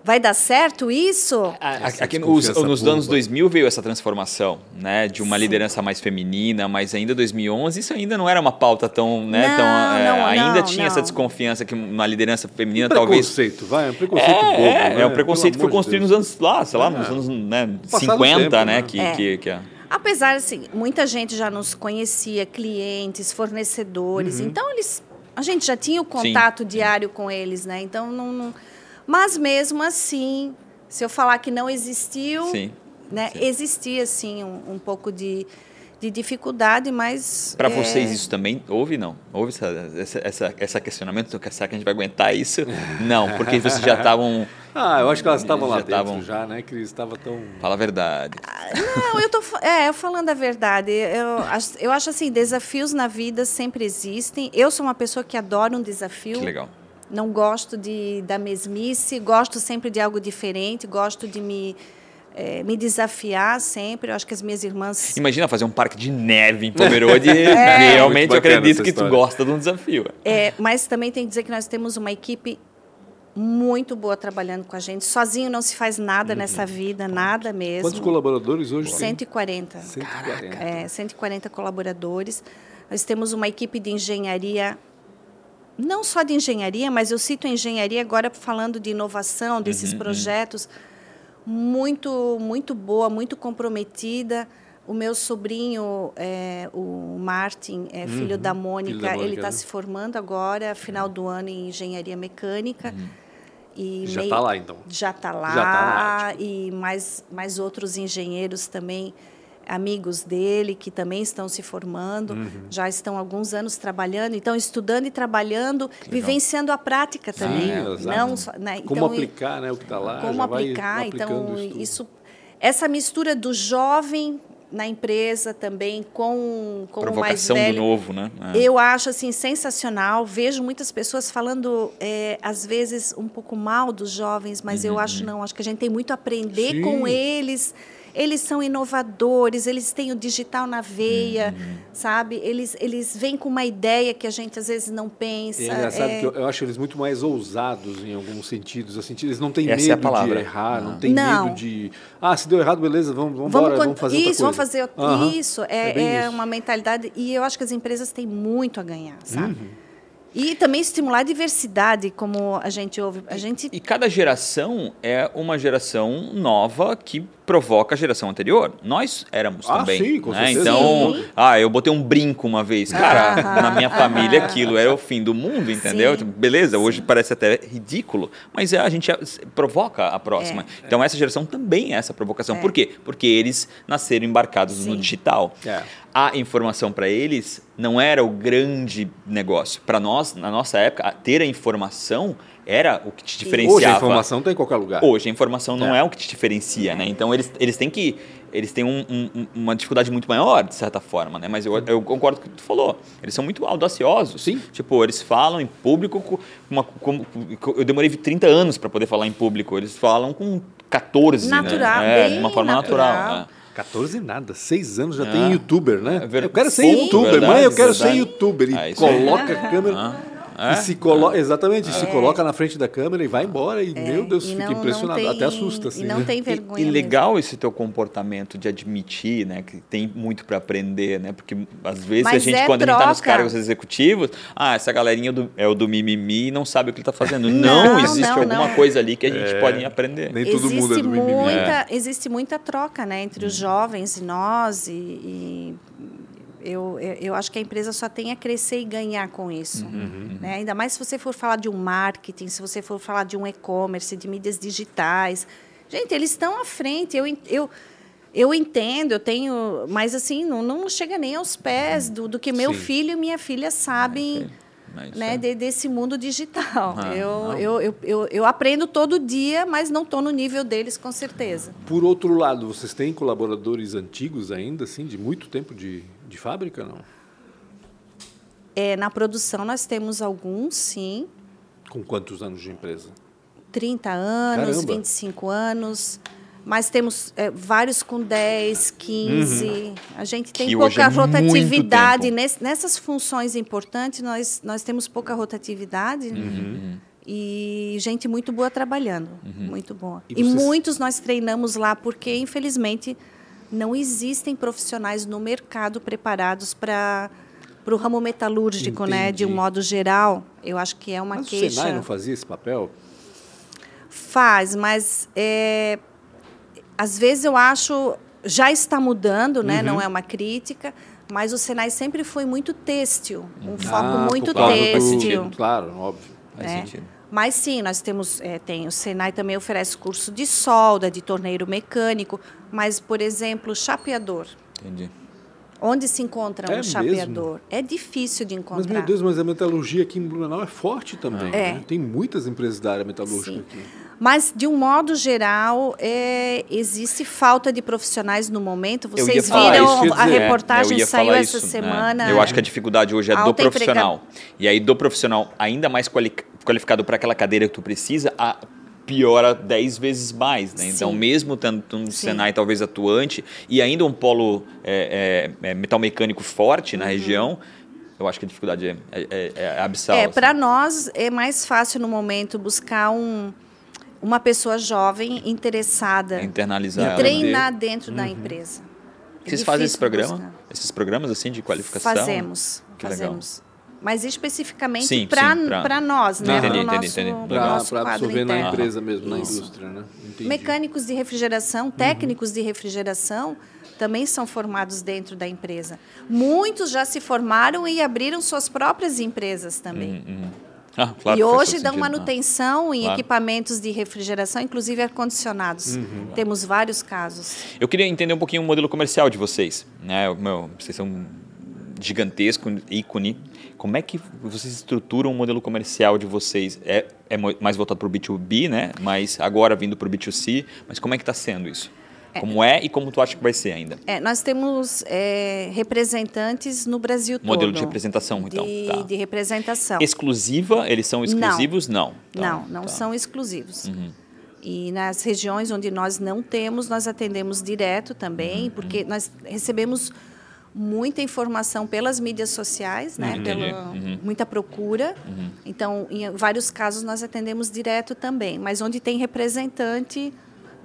vai dar certo isso? Aqui nos, nos anos 2000 veio essa transformação, né? De uma Sim. liderança mais feminina, mas ainda 2011 isso ainda não era uma pauta tão, né? Não, tão, é, não, ainda não, tinha não. essa desconfiança que uma liderança feminina um talvez. Preconceito, vai, um preconceito é, bobo, é, né? é um preconceito que foi construído nos anos lá, sei lá, nos É. anos né, Passado 50, tempo, né? né? Que, É. que, que, Apesar, assim, muita gente já nos conhecia, clientes, fornecedores. Uhum. Então, eles, a gente já tinha o contato diário com eles, né? Então, não, não... Mas, mesmo assim, se eu falar que não existiu, Sim. né? Sim. Existia, sim, um, um pouco de, de dificuldade, mas... Para é, vocês isso também houve, não? Houve essa, essa, essa, essa questionamento? Será que a gente vai aguentar isso? Não, porque vocês já estavam... Ah, eu acho que elas estavam lá Já dentro estavam- já, né? Que estava tão... Fala a verdade. Não, eu tô é, eu falando a verdade. Eu acho, eu acho assim, desafios na vida sempre existem. Eu sou uma pessoa que adora um desafio. Que legal. Não gosto de da mesmice, gosto sempre de algo diferente, gosto de me eh, me desafiar sempre. Eu acho que as minhas irmãs Imagina fazer um parque de neve em Pomerode. É. Realmente eu acredito que tu gosta de um desafio. É, mas também tem que dizer que nós temos uma equipe muito boa trabalhando com a gente. Sozinho não se faz nada nessa vida, nada mesmo. Quantos colaboradores hoje tem? 140. 140. É, 140 colaboradores. Nós temos uma equipe de engenharia, não só de engenharia, mas eu cito a engenharia agora falando de inovação, desses projetos, muito, muito boa, muito comprometida. O meu sobrinho, é, o Martin, é filho da Mônica, da Mônica, ele está né? se formando agora, final do ano, em engenharia mecânica. E Já está lá, então. já está lá, Já tá lá, e mais, mais outros engenheiros também, amigos dele, que também estão se formando, Uhum. já estão alguns anos trabalhando, então estudando e trabalhando, vivenciando a prática também. exato. não só, né? Como então, aplicar né, o que está lá. como aplicar, então isso, essa mistura do jovem na empresa também com, com o mais Provocação velho. do novo, né? É. Eu acho assim sensacional. Vejo muitas pessoas falando é, às vezes um pouco mal dos jovens, mas eu acho não. Acho que a gente tem muito a aprender Sim. com eles. Eles são inovadores, eles têm o digital na veia, sabe? Eles, eles vêm com uma ideia que a gente às vezes não pensa. É engraçado é- que eu, eu acho eles muito mais ousados em alguns sentidos. Assim, eles não têm Essa é a medo palavra. de errar, não Não. têm Não. medo de. Ah, se deu errado, beleza, vamos, vamos, Vamos, embora, con- vamos fazer isso, vamos fazer Aham. isso. É É, é isso. uma mentalidade e eu acho que as empresas têm muito a ganhar, sabe? Uhum. E também estimular a diversidade, como a gente ouve. A gente E cada geração é uma geração nova que provoca a geração anterior. Nós éramos Ah, também. sim, com né? certeza. Então, Sim. ah, eu botei um brinco uma vez. Cara, Aham, na minha família aquilo era o fim do mundo, entendeu? Sim. Beleza, hoje parece até ridículo, mas é, a gente provoca a próxima. É. Então essa geração também é essa provocação. É. Por quê? Porque eles nasceram embarcados no Sim. digital. É. A informação para eles não era o grande negócio. Para nós, na nossa época, ter a informação era o que te diferenciava. Hoje a informação está em qualquer lugar. Hoje a informação não É. é, o que te diferencia, né? Então eles, eles têm que eles têm um- um- uma dificuldade muito maior de certa forma, né? Mas eu, eu concordo com o que tu falou. Eles são muito audaciosos. Sim. Tipo, eles falam em público com uma, com- com- eu demorei 30 anos para poder falar em público. Eles falam com 14, Natural, né? É, bem de uma forma natural. natural. né? 14 nada, 6 anos já É. tem youtuber, né? É ver- Eu quero ser Sim. youtuber, Verdade, mãe, eu quero verdade. ser youtuber. E É aí. coloca a câmera. Ah, é? se coloca, exatamente, se coloca na frente da câmera e vai embora. E, meu Deus, É, e fica não- não impressionado. tem- Até assusta, assim. E não né? tem E, vergonha. e mesmo. legal esse teu comportamento de admitir, né, que tem muito para aprender, né? Porque às vezes a Mas gente é quando a gente tá nos troca. cargos executivos, ah, essa galerinha do- é o do mimimi e não sabe o que ele tá fazendo. Não, Não, existe não, alguma não. coisa ali que a gente pode aprender. Nem todo mundo é existe do mimimi. Muita existe muita troca né entre os jovens e nós e, e eu, eu eu acho que a empresa só tem a crescer e ganhar com isso Uhum, né ainda mais se você for falar de um marketing se você for falar de um e-commerce de mídias digitais gente eles estão à frente eu eu eu entendo, eu tenho, mas assim, não, não chega nem aos pés do, do que meu Sim. filho e minha filha sabem Mas, né, é. de- desse mundo digital. Ah, eu, eu, eu, eu, eu aprendo todo dia, mas não estou no nível deles, com certeza. Por outro lado, vocês têm colaboradores antigos ainda, assim, de muito tempo de, de fábrica, não? É, na produção, nós temos alguns, sim, Com quantos anos de empresa? 30 anos, Caramba. 25 anos. Mas temos é, vários com 10, 15. Uhum. A gente tem Que pouca é rotatividade. Ness- nessas funções importantes, nós, nós temos pouca rotatividade. Uhum. E gente muito boa trabalhando. Muito boa. E E, vocês- muitos nós treinamos lá, porque, infelizmente, não existem profissionais no mercado preparados para para o ramo metalúrgico, né? De um Entendi. modo geral. Eu acho que é uma Mas o queixa. Senai não fazia esse papel? Faz, mas é, às vezes eu acho já está mudando, né? Uhum. Não é uma crítica, mas o Senai sempre foi muito têxtil, um foco Ah, muito por causa do- têxtil. Claro, óbvio. Faz né? sentido. Mas sim, nós temos, é, tem o Senai também oferece curso de solda, de torneiro mecânico, mas por exemplo, chapeador. Entendi. Onde se encontra É um mesmo? chapeador? É difícil de Mas, encontrar. meu Deus, mas a metalurgia aqui em Blumenau é forte também. É. né? Tem muitas empresas da área metalúrgica Sim. aqui. Mas, de um modo geral, é, existe falta de profissionais no momento. Vocês viram isso, a dizer, É, reportagem ia saiu essa isso, né? semana. Eu acho que a dificuldade hoje é do profissional. E aí, do profissional ainda mais quali- qualificado para aquela cadeira que tu precisa, a piora 10 vezes mais. Né? Então, Sim. mesmo tendo um Sim. Senai talvez atuante e ainda um polo é, é, é, metal mecânico forte Uhum. na região, eu acho que a dificuldade é, é, é, é abissal. É, assim. para nós é mais fácil no momento buscar um, uma pessoa jovem interessada É internalizar e ela. treinar dentro da empresa. É Vocês fazem esse programa? buscar. Esses programas assim de qualificação? Fazemos, Que legal. Mas especificamente para nós, né? Entendi, Pro entendi, nosso, Para quadro absorver na interno. empresa mesmo, na Isso. indústria, né? Entendi. Mecânicos de refrigeração, técnicos de refrigeração também são formados dentro da empresa. Muitos já se formaram e abriram suas próprias empresas também. Uhum. Ah, claro e hoje dão sentido. manutenção em Claro. equipamentos de refrigeração, inclusive ar-condicionados. Uhum. Temos vários casos. Eu queria entender um pouquinho o modelo comercial de vocês. Né? Meu, vocês são gigantesco, ícone. Como é que vocês estruturam o modelo comercial de vocês? É, é mais voltado para o B2B, né? Mas agora vindo para o B2C. Mas como é que está sendo isso? Como é e como tu acha que vai ser ainda? É, nós temos é, representantes no Brasil todo. Modelo de representação, então. De, Tá. de representação. Exclusiva? Eles são exclusivos? Não. Tá, não, não tá. são exclusivos. Uhum. E nas regiões onde nós não temos, nós atendemos direto também, Uhum. porque nós recebemos muita informação pelas mídias sociais, né? Entendi. Pela, Uhum. Muita procura. Então, em vários casos, nós atendemos direto também. Mas onde tem representante,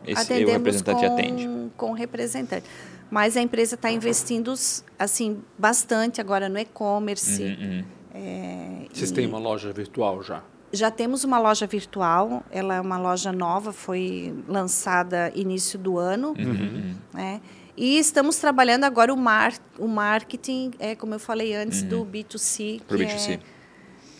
Esse, atendemos o representante com, atende. com representante. Mas a empresa está investindo assim bastante agora no e-commerce. Uhum, uhum. é, Vocês e- têm uma loja virtual já? já temos uma loja virtual, ela é uma loja nova, foi lançada início do ano. Uhum. Né? E estamos trabalhando agora o, mar, o marketing, é, como eu falei antes, do B2C. Pro que B2C.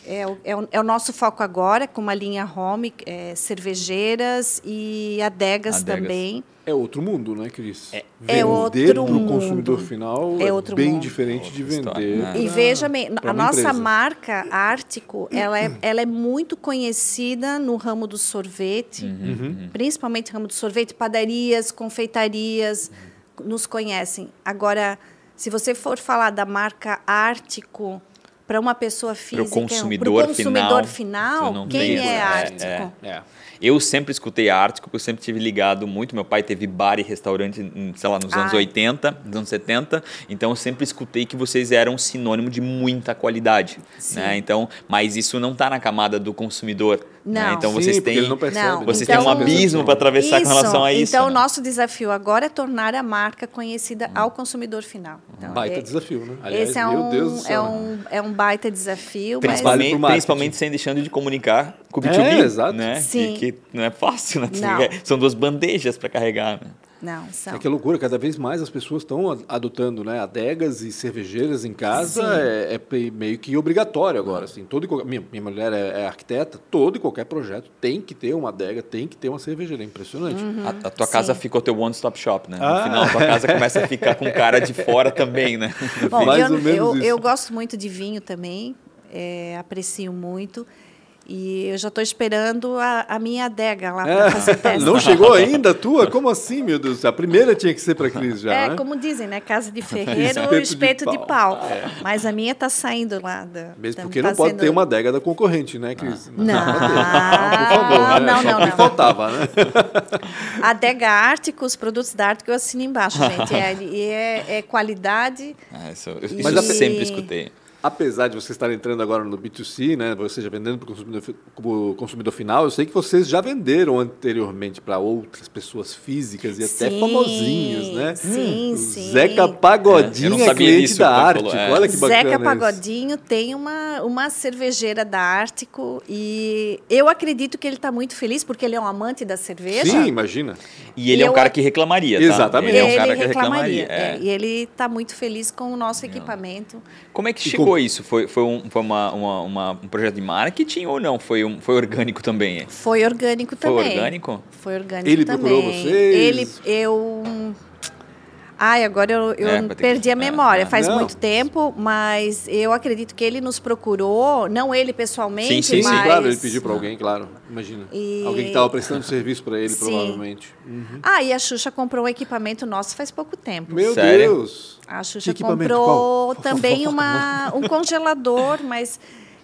É, é, o, é, o, é o nosso foco agora, com uma linha home, é, cervejeiras e adegas, Adegas. também. É outro mundo, né, Cris? É- é outro Vender para o mundo. consumidor final É é, outro bem mundo. diferente de vender. história, né? E veja bem, pra a nossa empresa. marca Ártico, ela é, ela é muito conhecida no ramo do sorvete, Uhum. principalmente no ramo do sorvete, padarias, confeitarias, nos conhecem. Agora, se você for falar da marca Ártico para uma pessoa física, consumidor pro consumidor final, final, quem é essa- Ártico? é, É. Eu sempre escutei Ártico, porque eu sempre tive ligado muito. Meu pai teve bar e restaurante, em, sei lá, nos anos Ah. 80, nos anos 70. Então eu sempre escutei que vocês eram sinônimo de muita qualidade. Sim. Né? Então, mas isso não está na camada do consumidor. né? Não. Então Sim, vocês têm. ele não percebe. Não, né? Vocês Então- têm um abismo para atravessar com relação a isso. Então, né? o nosso desafio agora é tornar a marca conhecida ao consumidor final. Então, Baita é- desafio, né? Aliás, Esse é meu um, Deus do é, céu. um, é um baita desafio, mas Principalmente, marketing. principalmente sem deixando de comunicar com o É, B2B, exato. né? Sim. Que, que não é fácil, né? Não. São duas bandejas para carregar. Né? não, são. É que loucura, cada vez mais as pessoas estão adotando né, adegas e cervejeiras em casa, é, é meio que obrigatório agora. Assim, todo e qualquer- minha, minha mulher é, é arquiteta, todo e qualquer projeto tem que ter uma adega, tem que ter uma cervejeira, é impressionante. A, a tua casa Sim. ficou teu one-stop shop, né? No Ah. final, a tua casa começa a ficar com cara de fora também, né? Bom, Mais eu, ou menos eu, isso. eu gosto muito de vinho também, é, aprecio muito. E eu já estou esperando a, a minha adega lá para fazer teste. Não chegou ainda a tua? Como assim, meu Deus? A primeira tinha que ser para Cris já, É, né? como dizem, né? Casa de ferreiro, Espeto espeto, de de pau. pau. Mas a minha está saindo lá. Da, Mesmo tá- porque tá não pode sendo- ter uma adega da concorrente, né, Cris? Não. pode ter. por favor, né? Não, não, não. faltava, né? Adega Ártico, os produtos da Ártico eu assino embaixo, gente. É, e é, é qualidade. Ah, isso eu a- sempre escutei. Apesar de você estar entrando agora no B2C, né, você já vendendo para o consumidor, consumidor final, eu sei que vocês já venderam anteriormente para outras pessoas físicas e até Sim, famosinhos, né? sim, sim. Zeca É, Pagodinho é sabia cliente disso da falou, é. Olha que bacana Zeca isso. Pagodinho tem uma, uma cervejeira da Ártico e eu acredito que ele está muito feliz porque ele é um amante da cerveja. Sim, imagina. E ele é um cara que reclamaria, tá? Exatamente. Ele é um cara que reclamaria. reclamaria. é. é, e ele está muito feliz com o nosso equipamento. Como é que E chegou como- isso? Foi, foi, um, foi uma, uma- uma- um projeto de marketing ou não? Foi, um, foi orgânico também? Foi orgânico Foi também. orgânico? Foi orgânico Ele também. procurou vocês? Ele, eu... Ai, agora eu, eu É, ter que- perdi a memória. é. Faz Não. muito tempo, mas eu acredito que ele nos procurou, não ele pessoalmente, Sim, sim, mas... sim, claro, ele pediu para alguém, claro. Imagina. E- Alguém que estava prestando serviço para ele, Sim. provavelmente. Uhum. Ah, e a Xuxa comprou um equipamento nosso faz pouco tempo. Meu Sério? Deus! A Xuxa comprou Qual? também uma, um congelador, mas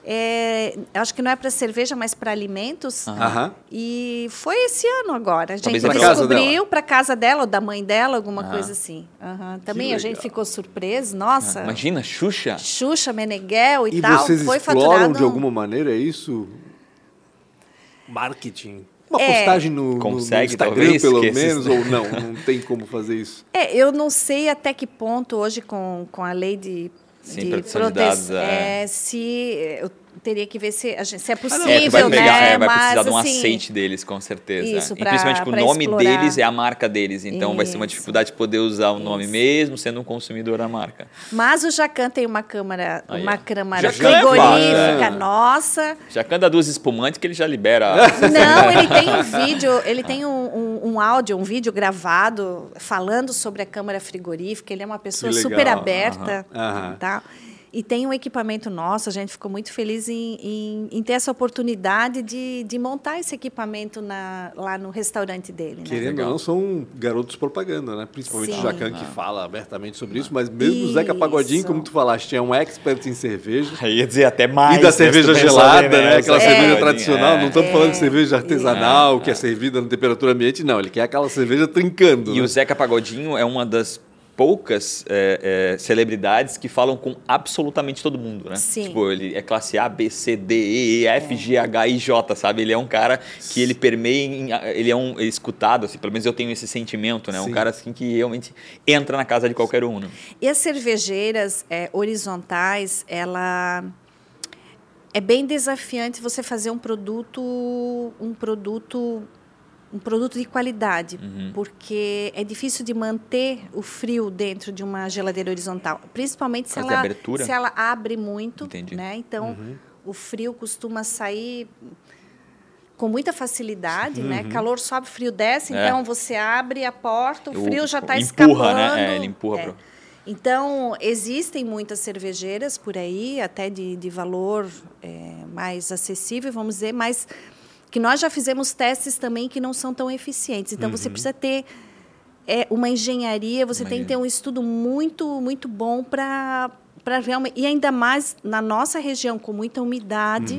é, acho que não é para cerveja, mas para alimentos. Aham. E foi esse ano agora. A gente Talvez pra casa descobriu dela. para casa dela ou da mãe dela, alguma Ah. coisa assim. Aham. Também a gente ficou surpreso. Nossa, Imagina, Xuxa. Xuxa, Meneghel e, E tal. vocês foi exploram faturado. de alguma maneira, é isso? Marketing. Uma É. postagem no, no- no Consegue, Instagram, talvez, pelo menos, ou não? Não tem como fazer isso. É, eu não sei até que ponto hoje com, com a lei de, Sim, proteção de prote- dados, é. é, se eu teria que ver se, gente- se é não, possível, É, tu vai, pegar, né? é, vai precisar Mas, de um assim, aceite deles, com certeza. Isso, e pra- principalmente que o nome explorar. deles é a marca deles. Então vai ser uma Isso. dificuldade de poder usar o nome Isso. mesmo, sendo um consumidor da marca. Mas o Jacan tem uma câmara, Aí, uma câmara Jacan é frigorífica fácil. nossa. Já canta duas espumantes que ele já libera. Não, ele tem um vídeo, ele tem um, um, um áudio, um vídeo gravado falando sobre a câmara frigorífica. Ele é uma pessoa super aberta, tá? E tem um equipamento nosso, a gente ficou muito feliz em, em, em ter essa oportunidade de, de montar esse equipamento na, lá no restaurante dele. Né? Querendo ou não, são garotos propaganda, né? Principalmente Sim. o Jacan, que Ah. fala abertamente sobre isso, mas mesmo o Zeca Isso. Pagodinho, como tu falaste, é um expert em cerveja. Eu ia dizer até mais. e da né, cerveja gelada, bem, né? Aquela Essa cerveja tradicional. é. Não estamos falando de cerveja artesanal, É, que é servida na temperatura ambiente, não. Ele quer aquela cerveja trincando. E né? o Zeca Pagodinho é uma das poucas é, é, celebridades que falam com absolutamente todo mundo, né? Sim. Tipo, ele é classe A, B, C, D, E, F, G, H, I, J, sabe? Ele é um cara que ele permeia, em- ele é um escutado, assim, pelo menos eu tenho esse sentimento, né? Um Sim. cara assim que realmente entra na casa de qualquer um, né? E as cervejeiras é, horizontais, ela é bem desafiante você fazer um produto, um produto, um produto de qualidade, Uhum. porque é difícil de manter o frio dentro de uma geladeira horizontal, principalmente se ela, se ela abre muito, Entendi. né? Então o frio costuma sair com muita facilidade, né? Calor sobe, frio desce, É. então você abre a porta, o frio já está empurra, escapando. né? É, ele empurra pro- Então, existem muitas cervejeiras por aí, até de, de valor é, mais acessível, vamos dizer, mas que nós já fizemos testes também que não são tão eficientes. Então, você precisa ter é, uma engenharia, você tem que ter um estudo muito, muito bom para realmente. E ainda mais na nossa região, com muita umidade,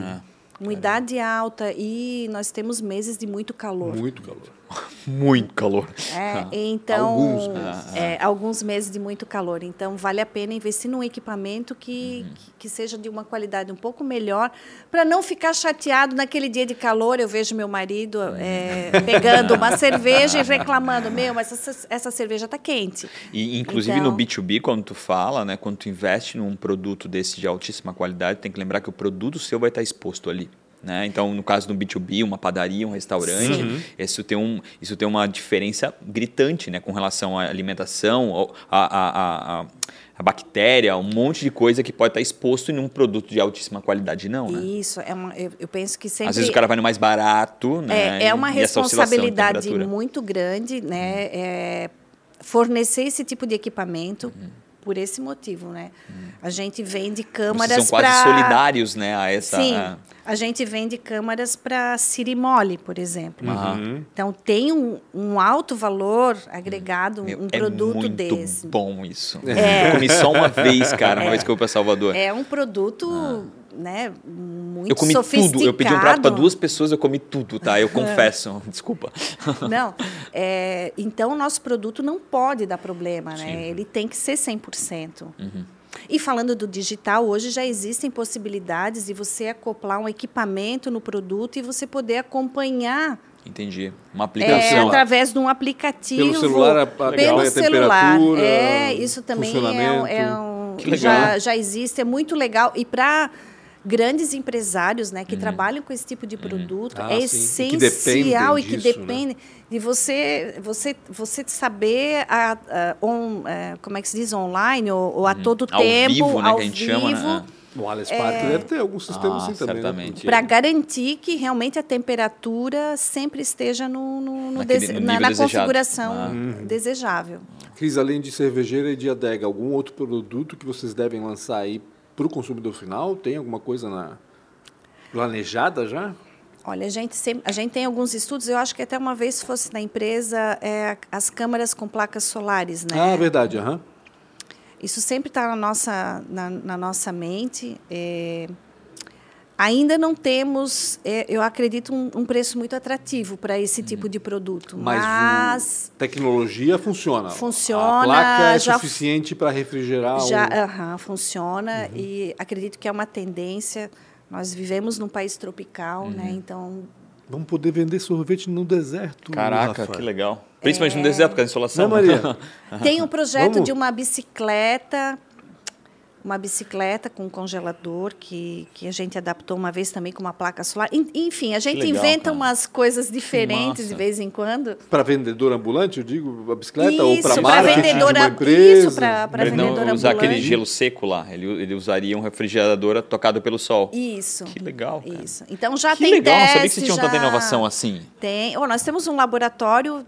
umidade alta, e nós temos meses de muito calor. Muito calor. Muito calor. É, então, Alguns, é, alguns meses de muito calor. Então, vale a pena investir num equipamento que, que, que seja de uma qualidade um pouco melhor, para não ficar chateado naquele dia de calor. Eu vejo meu marido é, pegando uma cerveja e reclamando: Meu, mas essa, essa cerveja está quente. E, inclusive, Então- no B2B, quando tu fala, né, quando tu investe num produto desse de altíssima qualidade, tem que lembrar que o produto seu vai estar exposto ali. Né? Então, no caso do B2B, uma padaria, um restaurante, Sim. isso tem, um, isso tem uma diferença gritante né, com relação à alimentação, a, a, a, a, a bactéria, um monte de coisa que pode estar exposto em um produto de altíssima qualidade, não. Né? Isso, é uma, eu, eu penso que sempre. Às vezes o cara vai no mais barato, né? É, é uma e responsabilidade muito grande, né? É, fornecer esse tipo de equipamento por esse motivo, né? A gente vende câmaras são quase para solidários né, a essa... Sim, a- a gente vende câmaras para Cirimole, por exemplo. Aham. Então tem um, um alto valor agregado, um, Meu, um é produto muito desse. bom isso. É. Eu comi só uma vez, cara, uma vez que eu fui para Salvador. É um produto, né, muito eu comi tudo. Eu pedi um prato para duas pessoas, eu comi tudo, tá? Eu confesso. Desculpa. Não, é, então o nosso produto não pode dar problema, né? Sim. Ele tem que ser 100%. E falando do digital, hoje já existem possibilidades de você acoplar um equipamento no produto e você poder acompanhar Entendi. Uma é, aplicação. através de um aplicativo. Pelo celular, a- a- pelo a celular. temperatura, É, isso também é, um- é um, Que legal. já, já existe, é muito legal. E para grandes empresários né, Uhum. que trabalham com esse tipo de produto, Ah, é sim. E que essencial dependem e que disso, né? depende de você, você, você saber a, a- on- é, como é que se diz online ou, ou a todo Uhum. Ao tempo vivo, né, ao que a gente vivo, chama, né? O Alice Park deve ter algum sistema Ah, assim também. né? para garantir que realmente a temperatura sempre esteja no, no- no Naquele- dese- no na, na configuração Ah. desejável. Cris, além de cervejeira e de adega, algum outro produto que vocês devem lançar aí para o consumidor final? Tem alguma coisa na planejada já? Olha, a gente, sempre, a gente tem alguns estudos, eu acho que até uma vez fosse na empresa é, as câmaras com placas solares, né? Ah, verdade, aham. Isso sempre está na nossa, na, na nossa mente. é. Ainda não temos, é, eu acredito, um, um preço muito atrativo para esse tipo de produto. Mas, Mas, o- tecnologia funciona. Funciona, A placa é já- suficiente para refrigerar já um... funciona e acredito que é uma tendência. Nós vivemos num país tropical, né? Então Vamos poder vender sorvete no deserto. Caraca, Rafa. que legal. Principalmente no deserto, por causa da insolação. Não, Maria? Tem um projeto Vamos? de uma bicicleta, uma bicicleta com congelador que, que a gente adaptou uma vez também com uma placa solar. En- Enfim, a gente legal, inventa cara. umas coisas diferentes de vez em quando. Para vendedor ambulante, eu digo, a bicicleta? ou Isso, para pra marketing de vendedora- uma empresa? isso, Ele não vendedora usar aquele ambulante. gelo seco lá. Ele, ele usaria um refrigerador tocado pelo sol. Isso. Que legal, cara. Isso. Então já Que tem legal, não teste, sabia que vocês tinham tanta já inovação assim. Tem. Oh, nós temos um laboratório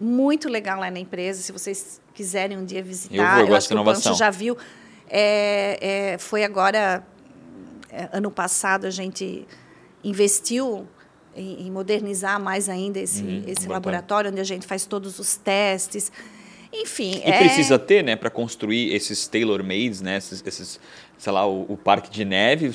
muito legal lá na empresa. Se vocês quiserem um dia visitar, Eu vou, eu gosto acho de que o. Pancho já viu. É, é, foi agora, é, ano passado, a gente investiu em, em modernizar mais ainda esse, Uhum, esse laboratório. laboratório, onde a gente faz todos os testes. Enfim, E é- precisa ter, né, para construir esses tailor-mades, né, esses, esses, sei lá, o, o parque de neve,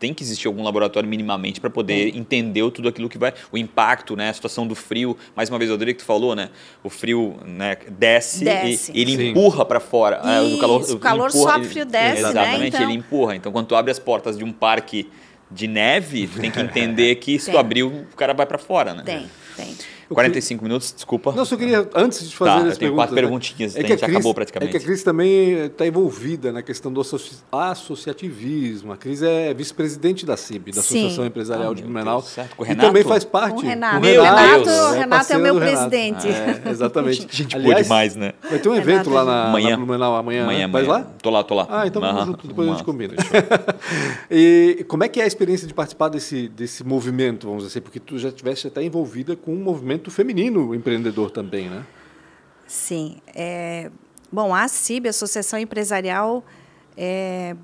tem que existir algum laboratório minimamente para poder entender o- tudo aquilo que vai, o impacto, né, a situação do frio. Mais uma vez, o Rodrigo que tu falou, né, o frio, né, desce, Desce. e ele Sim. empurra para fora. né, Isso, o calor sobe, o frio desce, né, Exatamente, então- ele empurra. Então, quando tu abre as portas de um parque de neve, tu tem que entender que se tu abrir, o cara vai para fora, né? Tem, tem. 45 minutos, desculpa. Não, só queria, antes de fazer Tá, as eu tenho perguntas, quatro né, perguntinhas, é a que gente a Cris- acabou praticamente. É que a Cris também está envolvida na questão do associ- associativismo. A Cris é vice-presidente da CIB, da Sim. Associação Empresarial Ah, de Blumenau. Certo. Com o E Renato? também faz parte. Com o Renato. Meu Renato, Deus. Renato é o meu Renato. presidente. É, exatamente. Gente boa demais, né? Vai ter um evento lá na, Amanhã. na Blumenau amanhã. Amanhã, né? Vai lá? Tô lá, tô lá. Ah, então vamos junto, depois a gente combina. e como é que é a experiência de participar desse, desse movimento, vamos dizer assim? Porque tu já estiveste até envolvida com um movimento feminino empreendedor também, né? Sim. é, bom, a CIB, Associação Empresarial, é,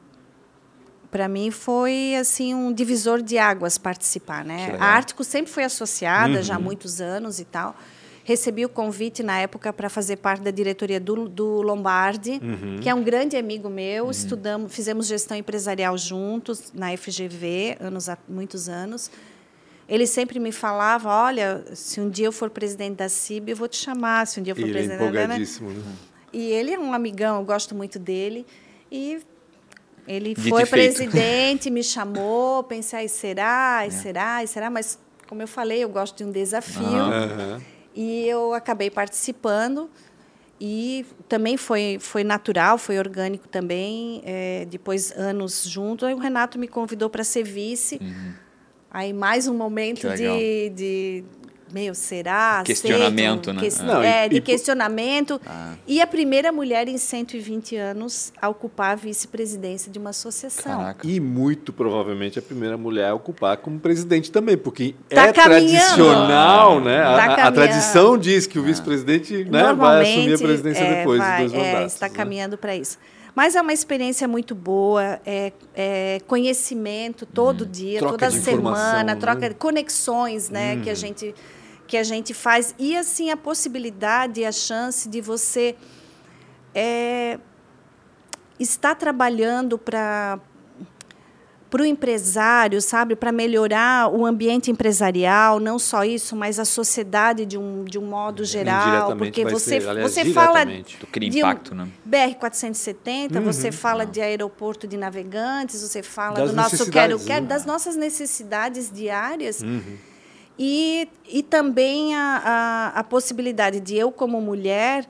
para mim foi assim um divisor de águas participar, né? A Artico sempre foi associada já há Uhum. muitos anos e tal. Recebi o convite na época para fazer parte da diretoria do, do Lombardi, Uhum. que é um grande amigo meu. Estudamos, fizemos gestão empresarial juntos na FGV, anos, muitos anos. Ele sempre me falava, olha, se um dia eu for presidente da CIB, eu vou te chamar. Se um dia eu for Ele é presidente da empolgadíssimo, né? e ele é um amigão, eu gosto muito dele. E ele Dito foi e presidente, me chamou, pensei, ai, será, É. ai, será, ai, será, mas como eu falei, eu gosto de um desafio. Aham. E eu acabei participando e também foi, foi natural, foi orgânico também. É, depois, anos junto, aí o Renato me convidou para ser vice. Aí mais um momento. Que de, de meu, será? Questionamento, Aceito? né? Ques- Não, e- é, de e- questionamento. Ah. E a primeira mulher em 120 anos a ocupar a vice-presidência de uma associação. Caraca. E muito provavelmente a primeira mulher a ocupar como presidente também, porque Tá é caminhando. tradicional, né? A- Tá a, a caminhando. tradição diz que o vice-presidente né, vai assumir a presidência é, depois vai, dos dois é, mandatos. está né? caminhando para isso. Mas é uma experiência muito boa, é, é conhecimento todo dia, Uhum. Troca toda semana, né? Uhum. troca de conexões, né, que a gente que a gente faz e assim a possibilidade, a chance de você é, estar trabalhando para para o empresário, sabe, para melhorar o ambiente empresarial, não só isso, mas a sociedade de um, de um modo geral, Indiretamente porque você ser, aliás, você fala cria de um- impacto, né? BR 470, Uhum. você fala de aeroporto de navegantes, você fala Das do nosso quero quero né? das nossas necessidades diárias. Uhum. E, e também a, a, a possibilidade de eu, como mulher,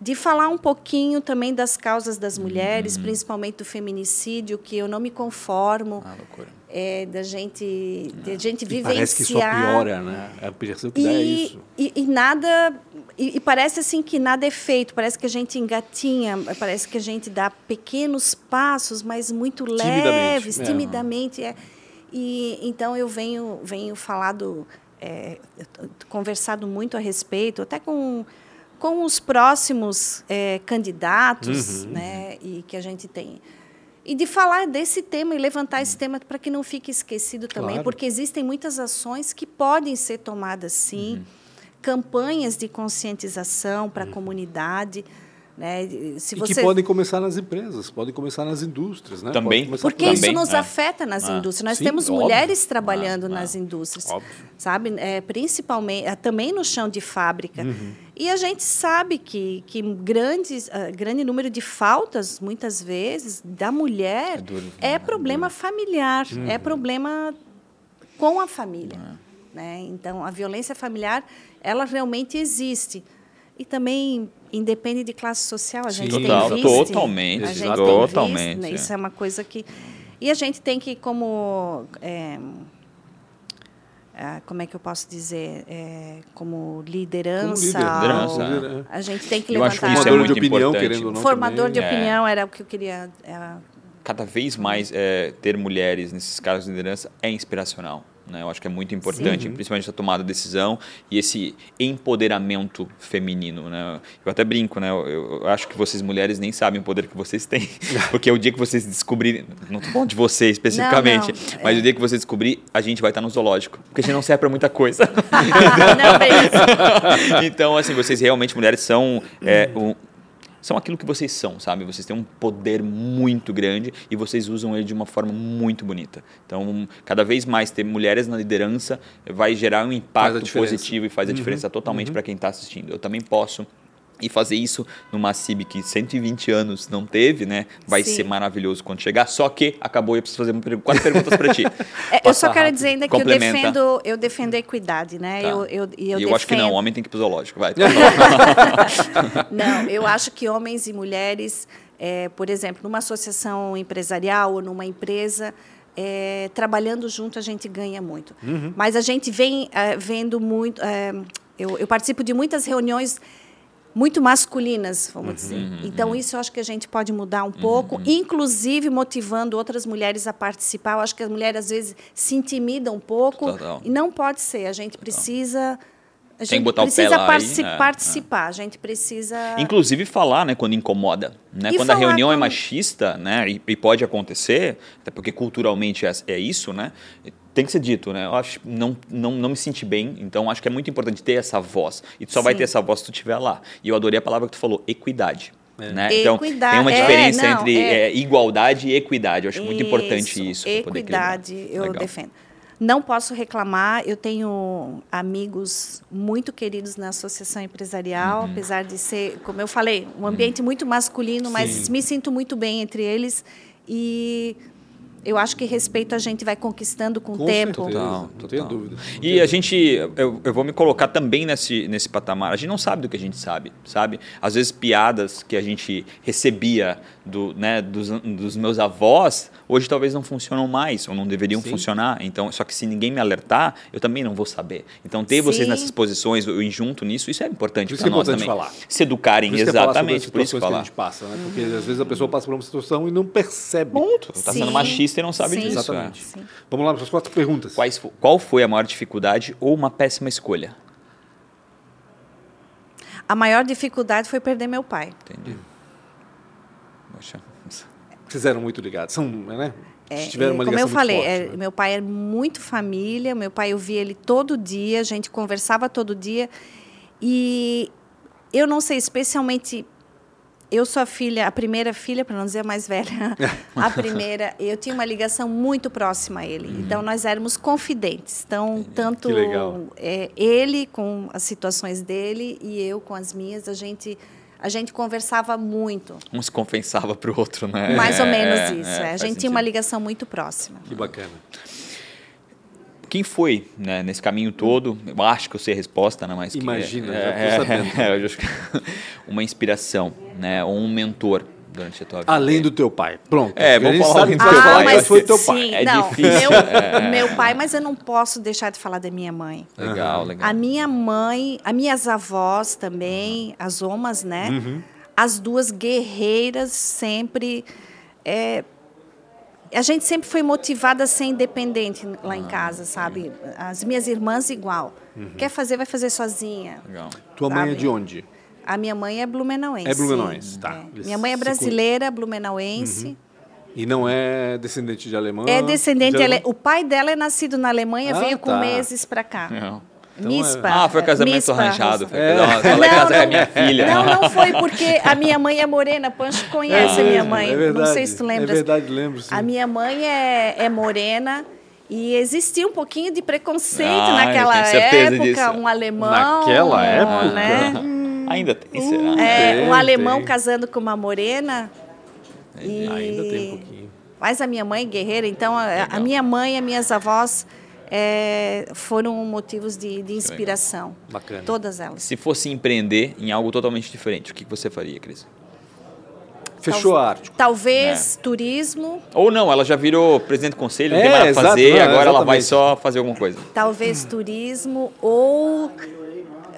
de falar um pouquinho também das causas das mulheres, Uhum. principalmente do feminicídio, que eu não me conformo Ah, loucura. é, da gente, de a gente E vivenciar. parece que só piora, né? A impressão que dá é E, isso. e, e nada e, e parece assim que nada é feito parece que a gente engatinha parece que a gente dá pequenos passos mas muito Timidamente, leves é. timidamente é. e então eu venho venho falado é, conversado muito a respeito até com com os próximos é, candidatos Uhum. né e que a gente tem e de falar desse tema e levantar esse tema para que não fique esquecido também, Claro. porque existem muitas ações que podem ser tomadas sim, Uhum. campanhas de conscientização para a comunidade, né? Se E você que podem começar nas empresas, podem começar nas indústrias, né? Também. Porque por aí. isso Também, nos é. afeta nas Ah, indústrias. Nós sim, temos óbvio. mulheres trabalhando Ah, nas ah, indústrias, óbvio. sabe? É, principalmente, é, também no chão de fábrica. Uhum. E a gente sabe que, que grandes, ah, grande número de faltas, muitas vezes, da mulher É duro, é né? problema familiar, é Uhum. problema com a família. É. Né? Então, a violência familiar, ela realmente existe. E também independe de classe social, a gente Total, tem visto. totalmente, a gente totalmente, visto, né? é. Isso é uma coisa que... E a gente tem que, como... é, como é que eu posso dizer? É, como liderança. Como Liderança, ou- líder, é. A gente tem que Eu acho que levantar... isso é Formador muito de opinião, importante. querendo ou não. Formador também. de É. opinião era o que eu queria... é, Cada vez mais é, ter mulheres nesses cargos de liderança é inspiracional. Né? Eu acho que é muito importante, Sim. principalmente a tomada de decisão e esse empoderamento feminino. Né? Eu até brinco, né? Eu, eu, acho que vocês mulheres nem sabem o poder que vocês têm, porque o dia que vocês descobrirem, não estou falando de você especificamente, não, não. mas é. o dia que você descobrir, a gente vai estar no zoológico, porque a gente não serve para muita coisa. não, é então, assim, vocês realmente mulheres são é, um, são aquilo que vocês são, sabe? Vocês têm um poder muito grande e vocês usam ele de uma forma muito bonita. Então, cada vez mais ter mulheres na liderança vai gerar um impacto positivo e faz a uhum. diferença totalmente uhum. para quem está assistindo. Eu também posso e fazer isso numa CIB que 120 anos não teve, né? Vai Sim. ser maravilhoso quando chegar. Só que acabou, eu preciso fazer quatro perguntas para ti. É, eu só quero rápido. dizer ainda que eu defendo, eu defendo a equidade, né? Tá. Eu, eu, eu, e eu defendo... acho que não, homem tem que ir pro zoológico, vai. não, eu acho que homens e mulheres, é, por exemplo, numa associação empresarial ou numa empresa, é, trabalhando junto a gente ganha muito. Uhum. Mas a gente vem é, vendo muito. É, eu, eu participo de muitas reuniões muito masculinas, vamos uhum, dizer. Uhum, então, uhum. isso eu acho que a gente pode mudar um pouco, uhum. inclusive motivando outras mulheres a participar. Eu acho que as mulheres, às vezes, se intimidam um pouco. Total. E não pode ser. A gente precisa. A gente Tem que botar precisa o pé lá partici aí, é, participar, é. a gente precisa. Inclusive falar, né, quando incomoda. Né? Quando a reunião é machista, né, e, e, pode acontecer, até porque culturalmente é, é isso, né? Tem que ser dito, né? Eu acho não, não, não me senti bem, então acho que é muito importante ter essa voz. E tu só Sim. vai ter essa voz se tu estiver lá. E eu adorei a palavra que tu falou, equidade. É. Né? Então, tem uma é, diferença é, não, entre é, igualdade e equidade. Eu acho isso, muito importante isso. Equidade, eu Legal. defendo. Não posso reclamar, eu tenho amigos muito queridos na associação empresarial, uhum. apesar de ser, como eu falei, um ambiente uhum. muito masculino, mas Sim. me sinto muito bem entre eles. E eu acho que respeito a gente vai conquistando com, com o tempo. Certeza. Total, não tenho dúvida. Não e a gente, eu, eu vou me colocar também nesse, nesse patamar. A gente não sabe do que a gente sabe, sabe? Às vezes piadas que a gente recebia do, né, dos, dos meus avós, hoje talvez não funcionam mais ou não deveriam Sim. funcionar. Então, só que se ninguém me alertar, eu também não vou saber. Então, ter Sim. vocês nessas posições e junto nisso, isso é importante para é nós também. Falar. Se educarem, por exatamente, por isso que falar. a gente passa, né? Porque às vezes a pessoa passa por uma situação e não percebe. Ponto. Está sendo machista e não sabe Sim. disso. Exatamente. É. Vamos lá para as quatro perguntas. Quais, qual foi a maior dificuldade ou uma péssima escolha? A maior dificuldade foi perder meu pai. Entendi. Poxa. Vocês eram muito ligados, são, né? É, tiveram uma como eu falei, forte, é, né? meu pai era muito família, meu pai eu via ele todo dia, a gente conversava todo dia. E eu não sei, especialmente eu sou a filha, a primeira filha, para não dizer a mais velha, a primeira, eu tinha uma ligação muito próxima a ele. Uhum. Então nós éramos confidentes. Então tanto é, ele com as situações dele e eu com as minhas, a gente a gente conversava muito. Um se compensava para o outro, né? Mais ou menos é, isso. É, a gente sentido. tinha uma ligação muito próxima. Que bacana. Quem foi né, nesse caminho todo? Eu acho que eu sei a resposta, né? Mas Imagina, é, já sabendo. É, uma inspiração, né? Ou um mentor durante a tua vida. Além do teu pai. Pronto. É, vamos falar do teu ah, pai. Mas foi teu pai. Sim, é não, difícil. Meu, é. meu pai, mas eu não posso deixar de falar da minha mãe. Legal, legal. A minha mãe, as minhas avós também, as omas, né? Uhum. As duas guerreiras sempre... É, a gente sempre foi motivada a ser independente lá em ah, casa, sabe? As minhas irmãs igual. Uhum. Quer fazer, vai fazer sozinha. Legal. Tua sabe? mãe é de onde? A minha mãe é blumenauense. É blumenauense, tá. É. Minha mãe é brasileira, blumenauense. Uhum. E não é descendente de alemã? É descendente de alemã. O pai dela é nascido na Alemanha, ah, veio tá. com meses para cá. Não. Então Mispa. É... Ah, foi casamento Mispa, arranjado. Foi é. Não, não, casa não, minha filha. Não, não foi porque a minha mãe é morena. Pancho conhece é, a minha mãe. É verdade, não sei se tu lembra. É verdade, lembro sim. A minha mãe é, é morena. E existia um pouquinho de preconceito ah, naquela época, disso. um alemão. Naquela época? Né? Ainda tem, será? É, tem, um alemão tem. casando com uma morena. E... Ainda tem um pouquinho. Mas a minha mãe guerreira, então a, a minha mãe e as minhas avós é, foram motivos de, de inspiração. Bacana. Todas elas. Se fosse empreender em algo totalmente diferente, o que você faria, Cris? Fechou a arte. Talvez é. turismo. Ou não, ela já virou presidente do conselho, não é, tem mais a fazer, não, agora ela vai só fazer alguma coisa. Talvez turismo ou.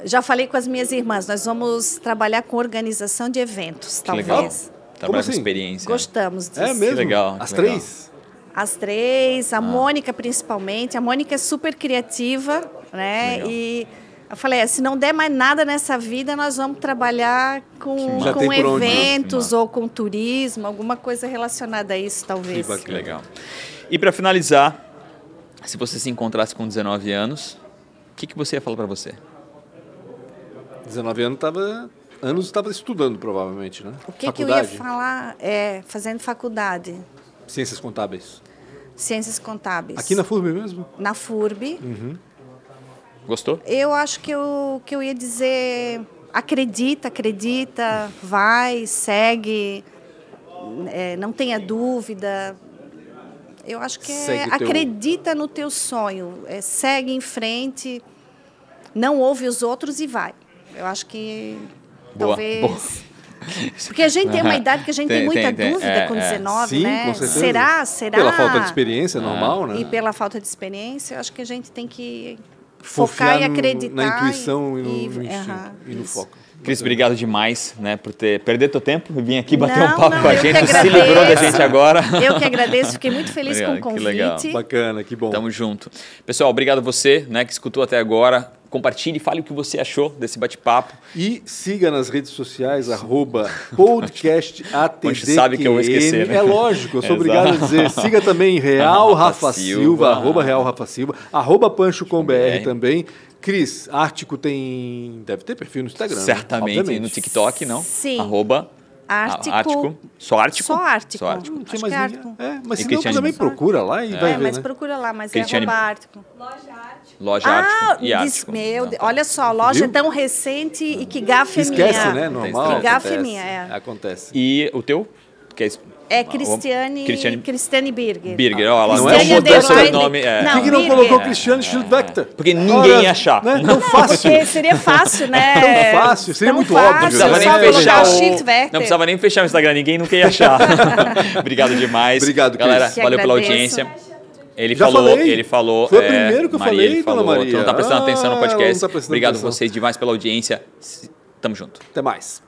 Já falei com as minhas irmãs, nós vamos trabalhar com organização de eventos, que talvez. Legal. Trabalhar assim? com experiência. Gostamos disso. É mesmo? Que legal. As que três? As três, a ah. Mônica principalmente. A Mônica é super criativa, né? Legal. E eu falei, é, se não der mais nada nessa vida, nós vamos trabalhar com, com eventos ou com turismo, alguma coisa relacionada a isso, talvez. Que, que legal. E para finalizar, se você se encontrasse com 19 anos, o que, que você ia falar para você? 19 anos estava anos estava estudando provavelmente, né? O que, que eu ia falar? É fazendo faculdade. Ciências contábeis. Ciências contábeis. Aqui na FURB mesmo? Na FURB. Uhum. Gostou? Eu acho que eu, que eu ia dizer acredita, acredita, vai, segue, é, não tenha dúvida. Eu acho que é, teu... acredita no teu sonho, é, segue em frente, não ouve os outros e vai. Eu acho que boa, talvez. Boa. Porque a gente tem uma idade que a gente tem, tem muita tem, dúvida é, com 19, é. Sim, né? Com certeza. Será? Será? Pela falta de experiência, normal, né? E pela falta de experiência, eu acho que a gente tem que focar e acreditar. Na intuição e, no, e, no, e no foco. Cris, obrigado demais né, por ter perder teu tempo e vir aqui bater não, um papo não, com a gente. Se livrou da gente agora. Eu que agradeço, fiquei muito feliz obrigado, com o convite. Que legal. Bacana, que bom. Tamo junto. Pessoal, obrigado a você né, que escutou até agora compartilhe, fale o que você achou desse bate-papo. E siga nas redes sociais, arroba podcastatdqn. sabe que eu vou esquecer, né? É lógico, eu sou obrigado a dizer. Siga também Real Rafa, Silva, arroba Real Rafa Silva, arroba Pancho com BR também. Cris, Ártico tem. Deve ter perfil no Instagram. Né? Certamente, né? no TikTok, não? Sim. Arroba Ártico. Ártico. Só Ártico? Só Ártico. Só Ártico. Hum, mais é Ártico. É, mas se não, também procura lá e é. vai ver, mas né? procura lá, mas Cristiane... é arroba Ártico. Loja Ártico. Loja ah, Ártico e Ártico. Meu Deus, olha só, a loja Viu? é tão recente e que gafe é minha. Esquece, né? Normal. Que gafe é minha, é. Acontece. E o teu? Que é é Cristiane, Cristiane, Cristiane Birger. Birger, ó, ela não é um modesto nome. É. Por que, que não colocou Cristiane Schildvector? Porque ninguém ia achar. Né? Tão fácil. Porque seria fácil, né? Tão fácil, seria Tão muito fácil, óbvio. Não precisava nem fechar o... Não precisava nem fechar o Instagram, ninguém nunca ia achar. Obrigado demais. Obrigado, Galera, Cris. valeu pela audiência. Ele Já falou, falei. ele falou. Foi o é, primeiro que eu Maria, falei, falou, Maria. Tu não tá prestando atenção no ah, podcast. Tá Obrigado atenção. vocês demais pela audiência. Tamo junto. Até mais.